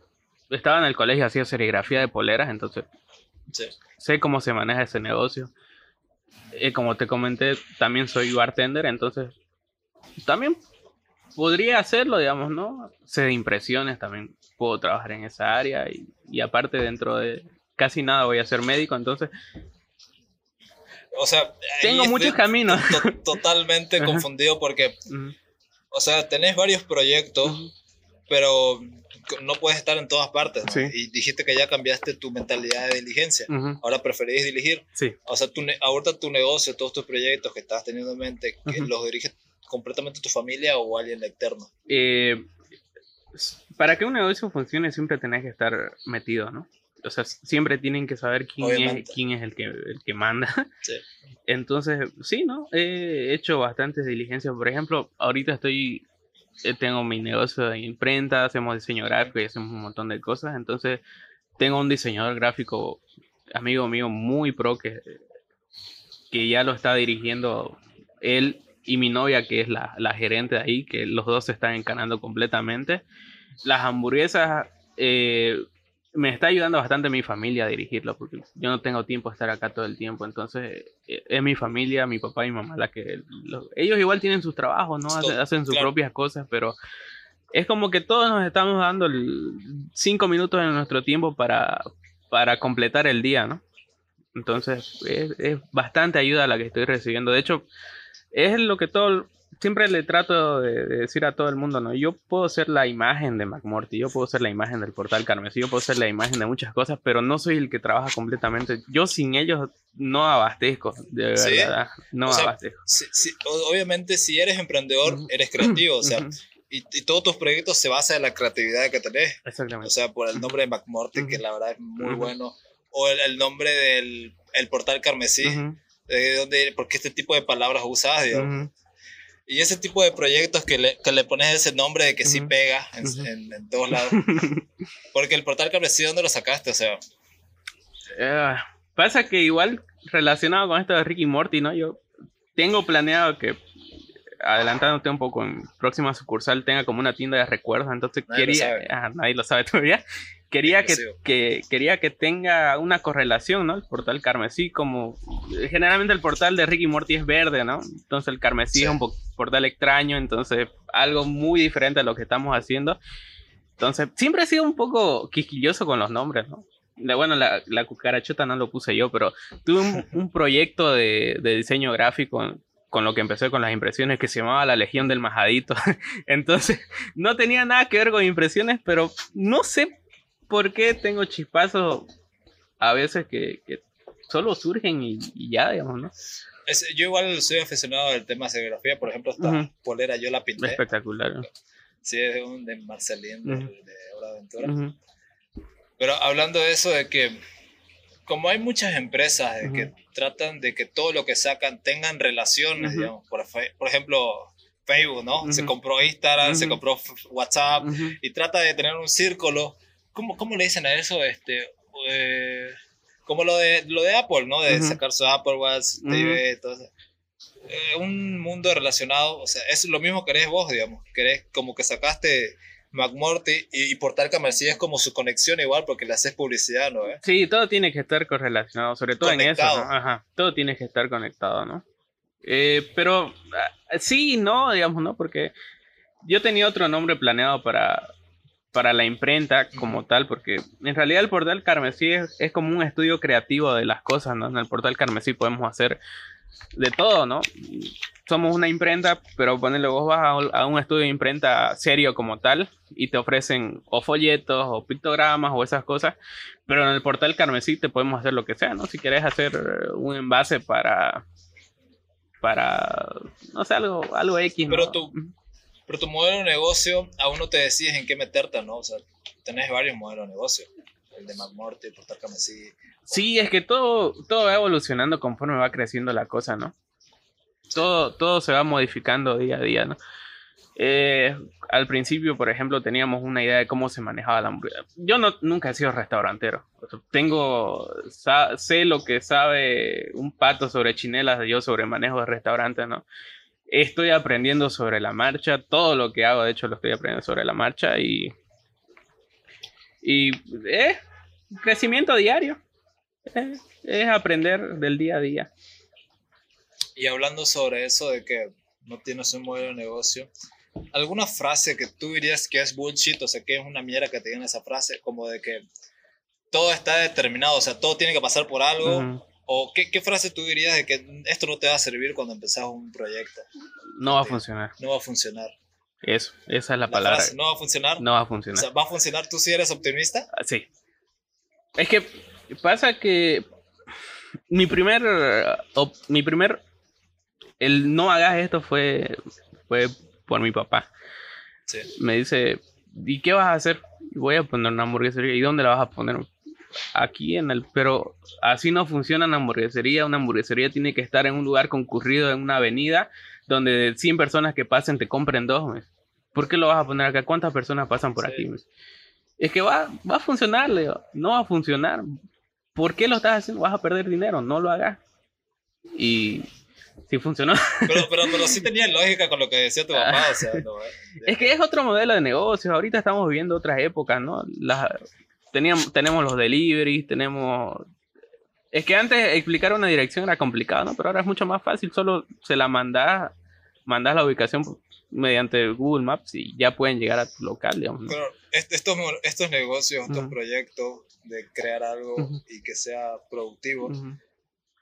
estaba en el colegio hacía serigrafía de poleras, entonces Sí. sé cómo se maneja ese negocio. Eh, como te comenté, también soy bartender, entonces también podría hacerlo, digamos, ¿no? Sé de impresiones, también puedo trabajar en esa área y, y aparte dentro de casi nada voy a ser médico, entonces O sea, tengo muchos caminos. to- totalmente confundido porque, o sea, tenés varios proyectos. Pero no puedes estar en todas partes, ¿no? Sí. Y dijiste que ya cambiaste tu mentalidad de diligencia. Ahora preferís dirigir. Sí. O sea, tu ahorita tu negocio, todos tus proyectos que estás teniendo en mente, que. ¿los dirige completamente tu familia o alguien externo? eh, para que un negocio funcione siempre tenés que estar metido, ¿no? O sea, siempre tienen que saber quién es, quién es el que, el que manda. Sí. Entonces, sí, ¿no? He hecho bastantes diligencias. Por ejemplo, ahorita estoy, tengo mi negocio de imprenta, hacemos diseño gráfico y hacemos un montón de cosas. Entonces, tengo un diseñador gráfico, amigo mío, muy pro, que, que ya lo está dirigiendo él y mi novia, que es la, la gerente de ahí, que los dos se están encanando completamente. Las hamburguesas, eh, me está ayudando bastante mi familia a dirigirlo, porque yo no tengo tiempo de estar acá todo el tiempo. Entonces, eh, es mi familia, mi papá y mi mamá, la que. lo- ellos igual tienen sus trabajos, ¿no? Hacen, hacen sus claro. propias cosas, pero es como que todos nos estamos dando el- cinco minutos de nuestro tiempo para, para completar el día, ¿no? Entonces, es, es bastante ayuda la que estoy recibiendo. De hecho, es lo que todo, siempre le trato de, decir a todo el mundo, ¿no? Yo puedo ser la imagen de McMorty, yo puedo ser la imagen del portal Carmesí, yo puedo ser la imagen de muchas cosas, pero no soy el que trabaja completamente. Yo sin ellos no abastezco, de verdad. No abastezco. obviamente, si eres emprendedor, eres creativo, o sea. Y, todos tus proyectos se basan en la creatividad que tenés. Exactamente. O sea, por el nombre de McMorty, que la verdad es muy bueno. O el, nombre del el portal carmesí. de donde, porque este tipo de palabras usadas, digamos. Y ese tipo de proyectos que le, que le pones ese nombre de que sí pega en, en, todos lados. Porque el portal carmesí, ¿dónde lo sacaste? O sea. Eh, pasa que igual relacionado con esto de Ricky Morty, ¿no? Yo tengo planeado que adelantándote un poco, en próxima sucursal tenga como una tienda de recuerdos, entonces quería, nadie lo sabe todavía, quería que, quería que tenga una correlación, ¿no? El portal carmesí, como generalmente el portal de Ricky Morty es verde, ¿no? Entonces el carmesí es un portal extraño, entonces algo muy diferente a lo que estamos haciendo. Entonces, siempre he sido un poco quisquilloso con los nombres, ¿no? bueno, la, la, cucarachota no lo puse yo, pero tuve un, proyecto de, de, diseño gráfico con lo que empecé con las impresiones que se llamaba La Legión del Majadito. Entonces, no tenía nada que ver con impresiones, pero no sé por qué tengo chispazos a veces que, solo surgen y, ya, digamos, ¿no? yo igual soy aficionado del tema de serigrafía, por ejemplo, esta polera yo la pinté. Espectacular. Sí, es de, un, de Marcelín, de, Hora Aventura. Pero hablando de eso, de que como hay muchas empresas que tratan de que todo lo que sacan tengan relaciones, digamos, por, ejemplo, Facebook, ¿no? Se compró Instagram, se compró WhatsApp y trata de tener un círculo. ¿Cómo, cómo le dicen a eso? Este, eh, como lo de, lo de Apple, ¿no? De sacar su Apple Watch, TV, todo eso. Eh, un mundo relacionado, o sea, es lo mismo que eres vos, digamos, querés como que sacaste McMorty y, Portal Comercial es como su conexión igual porque le haces publicidad, ¿no? Sí, todo tiene que estar correlacionado, sobre todo en eso, Ajá, todo tiene que estar conectado, ¿no? Eh, pero ah, sí no, digamos, ¿no? Porque yo tenía otro nombre planeado para, para la imprenta como tal, porque en realidad el portal Carmesí es, es, como un estudio creativo de las cosas, ¿no? En el portal Carmesí podemos hacer de todo, ¿no? Somos una imprenta, pero ponele vos vas a, un estudio de imprenta serio como tal y te ofrecen o folletos o pictogramas o esas cosas, pero en el portal Carmesí te podemos hacer lo que sea, ¿no? Si quieres hacer un envase para para no sé, algo algo X, Pero tu pero tu modelo de negocio aún no te decides en qué meterte, ¿no? O sea, tenés varios modelos de negocio el de McMorty, portal Carmesí, Sí, es que todo, todo va evolucionando conforme va creciendo la cosa, ¿no? Todo, todo se va modificando día a día, ¿no? Eh, al principio, por ejemplo, teníamos una idea de cómo se manejaba la. Yo no, nunca he sido restaurantero. tengo, sé lo que sabe un pato sobre chinelas, yo sobre manejo de restaurantes, ¿no? Estoy aprendiendo sobre la marcha, todo lo que hago, de hecho, lo estoy aprendiendo sobre la marcha y... Y, eh, crecimiento diario es, aprender del día a día. Y hablando sobre eso de que no tienes un modelo de negocio, ¿alguna frase que tú dirías que es bullshit? O sea, que es una mierda que te digan esa frase, como de que todo está determinado, o sea, todo tiene que pasar por algo. ¿O qué, qué, frase tú dirías de que esto no te va a servir cuando empezás un proyecto? No va a funcionar. No va a funcionar. Eso, esa es la, palabra. ¿No va a funcionar? No va a funcionar. O sea, ¿va a funcionar tú si eres optimista? Ah, sí. Es que Pasa que mi primer, mi primer, el no hagas esto fue, fue por mi papá. Me dice, ¿y qué vas a hacer? Voy a poner una hamburguesería. ¿Y dónde la vas a poner? Aquí en el, pero así no funciona una hamburguesería. Una hamburguesería tiene que estar en un lugar concurrido, en una avenida, donde de 100 personas que pasen te compren dos. ¿Por qué lo vas a poner acá? ¿Cuántas personas pasan por aquí? Es que va, va a funcionar, Leo. No va a funcionar. ¿por qué lo estás haciendo? Vas a perder dinero, no lo hagas. Y sí funcionó. Pero, pero, pero sí tenía lógica con lo que decía tu papá, o sea, no, eh, Es que es otro modelo de negocio, ahorita estamos viviendo otras épocas, ¿no? Las, teníamos, tenemos los deliveries, tenemos... Es que antes explicar una dirección era complicado, ¿no? Pero ahora es mucho más fácil, solo se la mandás, mandás la ubicación mediante Google Maps y ya pueden llegar a tu local, digamos. Pero estos, estos negocios, estos proyectos de crear algo y que sea productivo,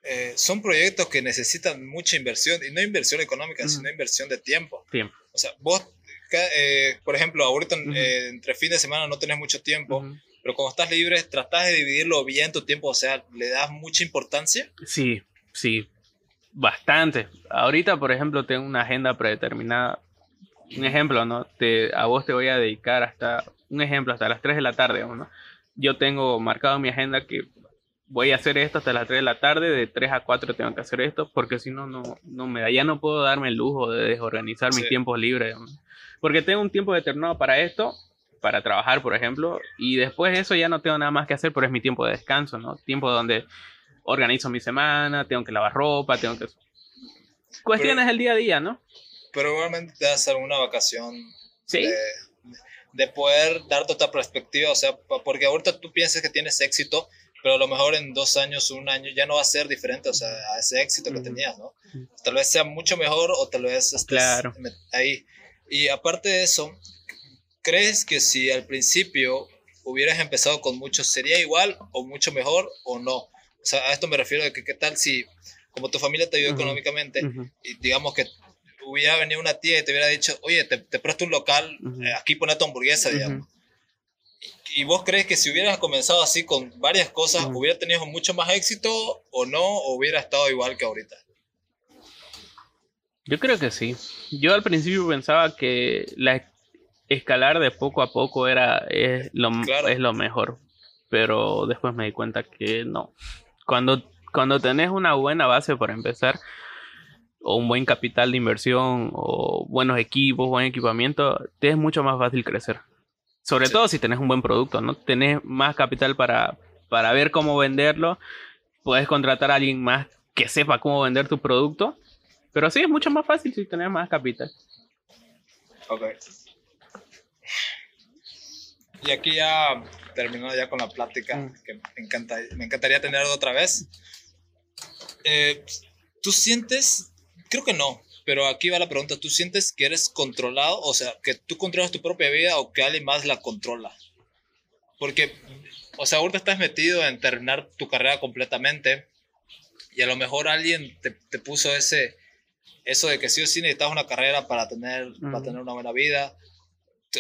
eh, son proyectos que necesitan mucha inversión, y no inversión económica, sino inversión de tiempo. Tiempo. O sea, vos, eh, por ejemplo, ahorita eh, entre fin de semana no tenés mucho tiempo, pero cuando estás libre, tratás de dividirlo bien tu tiempo, o sea, ¿le das mucha importancia? Sí, sí, bastante. Ahorita, por ejemplo, tengo una agenda predeterminada. Un ejemplo, ¿no? Te, a vos te voy a dedicar hasta, un ejemplo, hasta las 3 de la tarde, ¿no? Yo tengo marcado en mi agenda que voy a hacer esto hasta las 3 de la tarde, de 3 a 4 tengo que hacer esto, porque si no, no me da, ya no puedo darme el lujo de desorganizar mis tiempos libres, porque tengo un tiempo determinado para esto, para trabajar, por ejemplo, y después de eso ya no tengo nada más que hacer, pero es mi tiempo de descanso, ¿no? Tiempo donde organizo mi semana, tengo que lavar ropa, tengo que... Cuestiones del día a día, ¿no? Pero igualmente te das alguna vacación. ¿Sí? De, poder darte otra perspectiva, o sea, porque ahorita tú piensas que tienes éxito, pero a lo mejor en dos años, un año, ya no va a ser diferente, o sea, a ese éxito que tenías, ¿no? Tal vez sea mucho mejor o tal vez estés claro. ahí. Y aparte de eso, ¿crees que si al principio hubieras empezado con mucho, sería igual o mucho mejor o no? O sea, a esto me refiero de que qué tal si, como tu familia te ayudó económicamente, y digamos que hubiera venido una tía y te hubiera dicho, oye, te, te presto un local, eh, aquí pone tu hamburguesa, digamos ¿Y vos crees que si hubieras comenzado así con varias cosas, hubiera tenido mucho más éxito o no? ¿O hubiera estado igual que ahorita? Yo creo que sí. Yo al principio pensaba que la escalar de poco a poco era es lo, es lo mejor. Pero después me di cuenta que no. Cuando, cuando tenés una buena base para empezar, o un buen capital de inversión, o buenos equipos, buen equipamiento, te es mucho más fácil crecer. Sobre todo si tenés un buen producto, ¿no? Tenés más capital para, para ver cómo venderlo. Puedes contratar a alguien más que sepa cómo vender tu producto. Pero sí, es mucho más fácil si tenés más capital. Ok. Y aquí ya terminó ya con la plática, mm. que me, encanta, me encantaría tenerlo otra vez. Eh, ¿Tú sientes? Creo que no, pero aquí va la pregunta, ¿tú sientes que eres controlado? O sea, que tú controlas tu propia vida o que alguien más la controla. Porque, o sea, ahorita estás metido en terminar tu carrera completamente y a lo mejor alguien te, te puso ese, eso de que sí o sí necesitas una carrera para tener, para tener una buena vida.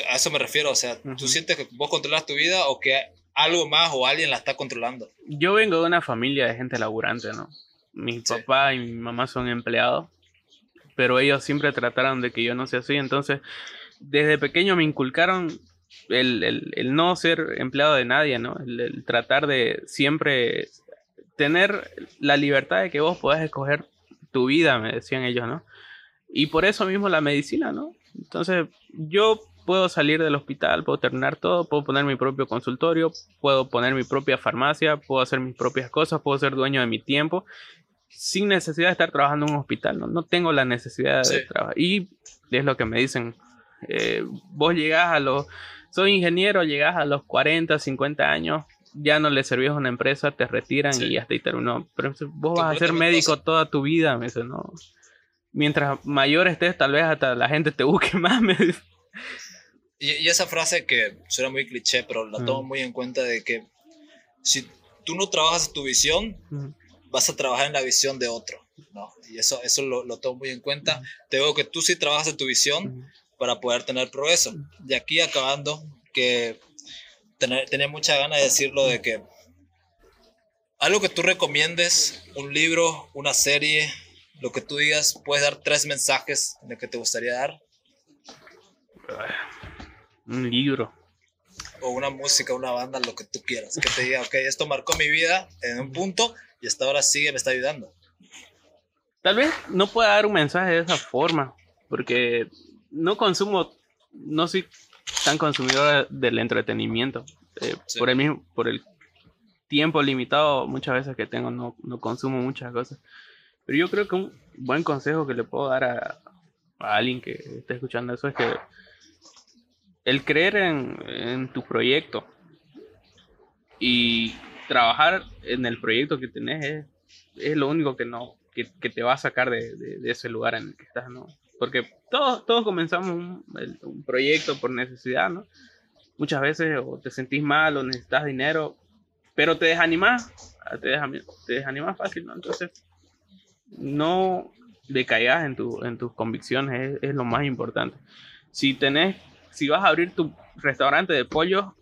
A eso me refiero, o sea, ¿tú sientes que vos controlas tu vida o que algo más o alguien la está controlando? Yo vengo de una familia de gente laburante, ¿no? Mi papá y mi mamá son empleados pero ellos siempre trataron de que yo no sea así. Entonces, desde pequeño me inculcaron el, no ser empleado de nadie, ¿no? El, tratar de siempre tener la libertad de que vos podés escoger tu vida, me decían ellos, ¿no? Y por eso mismo la medicina, ¿no? Entonces, yo puedo salir del hospital, puedo terminar todo, puedo poner mi propio consultorio, puedo poner mi propia farmacia, puedo hacer mis propias cosas, puedo ser dueño de mi tiempo sin necesidad de estar trabajando en un hospital, no, no tengo la necesidad de trabajar. Y es lo que me dicen, eh, vos llegás a los, soy ingeniero, llegás a los 40, 50 años, ya no le servías a una empresa, te retiran y hasta ahí terminó. Pero vos vas a ser médico toda tu vida, me dice, no. Mientras mayor estés, tal vez hasta la gente te busque más, me Y, esa frase que suena muy cliché, pero la tomo muy en cuenta de que si tú no trabajas tu visión, vas a trabajar en la visión de otro, ¿no? Y eso, eso lo, lo tomo muy en cuenta. Te digo que tú sí trabajas en tu visión para poder tener progreso. De aquí acabando, que tener, tenía mucha ganas de decirlo de que algo que tú recomiendes, un libro, una serie, lo que tú digas, puedes dar tres mensajes de que te gustaría dar. Un libro. O una música, una banda, lo que tú quieras. Que te diga, ok, esto marcó mi vida en un punto y hasta ahora sigue, me está ayudando. Tal vez no pueda dar un mensaje de esa forma, porque no consumo, no soy tan consumidor del entretenimiento. Eh, por, el mismo, por el tiempo limitado muchas veces que tengo no, no, consumo muchas cosas. Pero yo creo que un buen consejo que le puedo dar a, a alguien que esté escuchando eso es que el creer en, en tu proyecto y trabajar en el proyecto que tenés es, es lo único que no que, que te va a sacar de, de, ese lugar en el que estás, ¿no? Porque todos, todos comenzamos un, proyecto por necesidad, ¿no? Muchas veces o te sentís mal o necesitas dinero pero te desanimas, te, desani- te desanimas fácil, ¿no? Entonces, no decaigas en, tu, en tus convicciones, es, es lo más importante. Si tenés, si vas a abrir tu restaurante de pollo,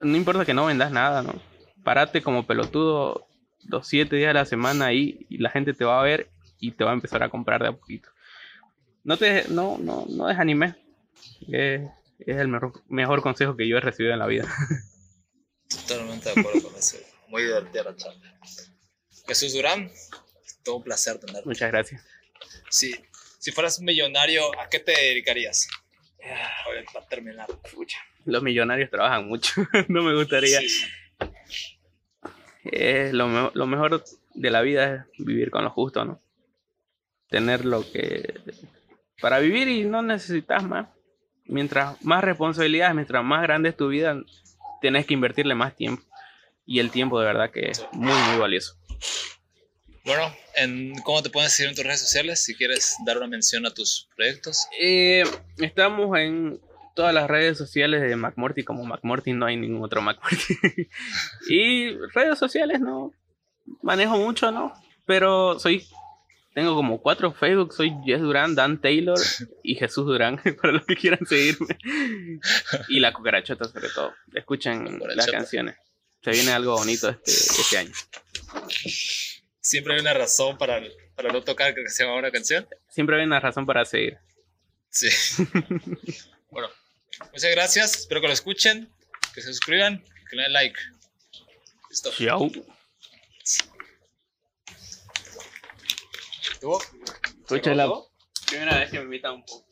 no importa que no vendas nada, ¿no? Parate como pelotudo los siete días de la semana ahí y la gente te va a ver y te va a empezar a comprar de a poquito. No te, no, no, no desanimes. Es, es el mejor, mejor consejo que yo he recibido en la vida. Totalmente de acuerdo con eso. Muy divertida la charla. Jesús Durán, todo un placer tenerte. Muchas gracias. Si, si fueras un millonario, ¿a qué te dedicarías? Oye, para terminar. Los millonarios trabajan mucho. no me gustaría. Sí. Eh, lo, me- lo mejor de la vida es vivir con lo justo, ¿no? Tener lo que... Para vivir y no necesitas más. Mientras más responsabilidades, mientras más grande es tu vida, tienes que invertirle más tiempo. Y el tiempo de verdad que es muy, muy valioso. Bueno, en, ¿cómo te pueden seguir en tus redes sociales? Si quieres dar una mención a tus proyectos. Eh, estamos en todas las redes sociales de McMorty como McMorty, no hay ningún otro McMorty. y redes sociales no manejo mucho, ¿no? Pero soy tengo como cuatro Facebook, soy Jess Durán, Dan Taylor y Jesús Durán, para los que quieran seguirme. y la cucarachota sobre todo. Escuchen las Cucarachota. canciones. Se viene algo bonito este, este año. Siempre hay una razón para, para no tocar que se llama una canción. Siempre hay una razón para seguir. Sí. bueno, muchas gracias. Espero que lo escuchen, que se suscriban, que le den like. Listo. Chao. ¿Tuvo? Escucha la primera vez que me invitan un poco.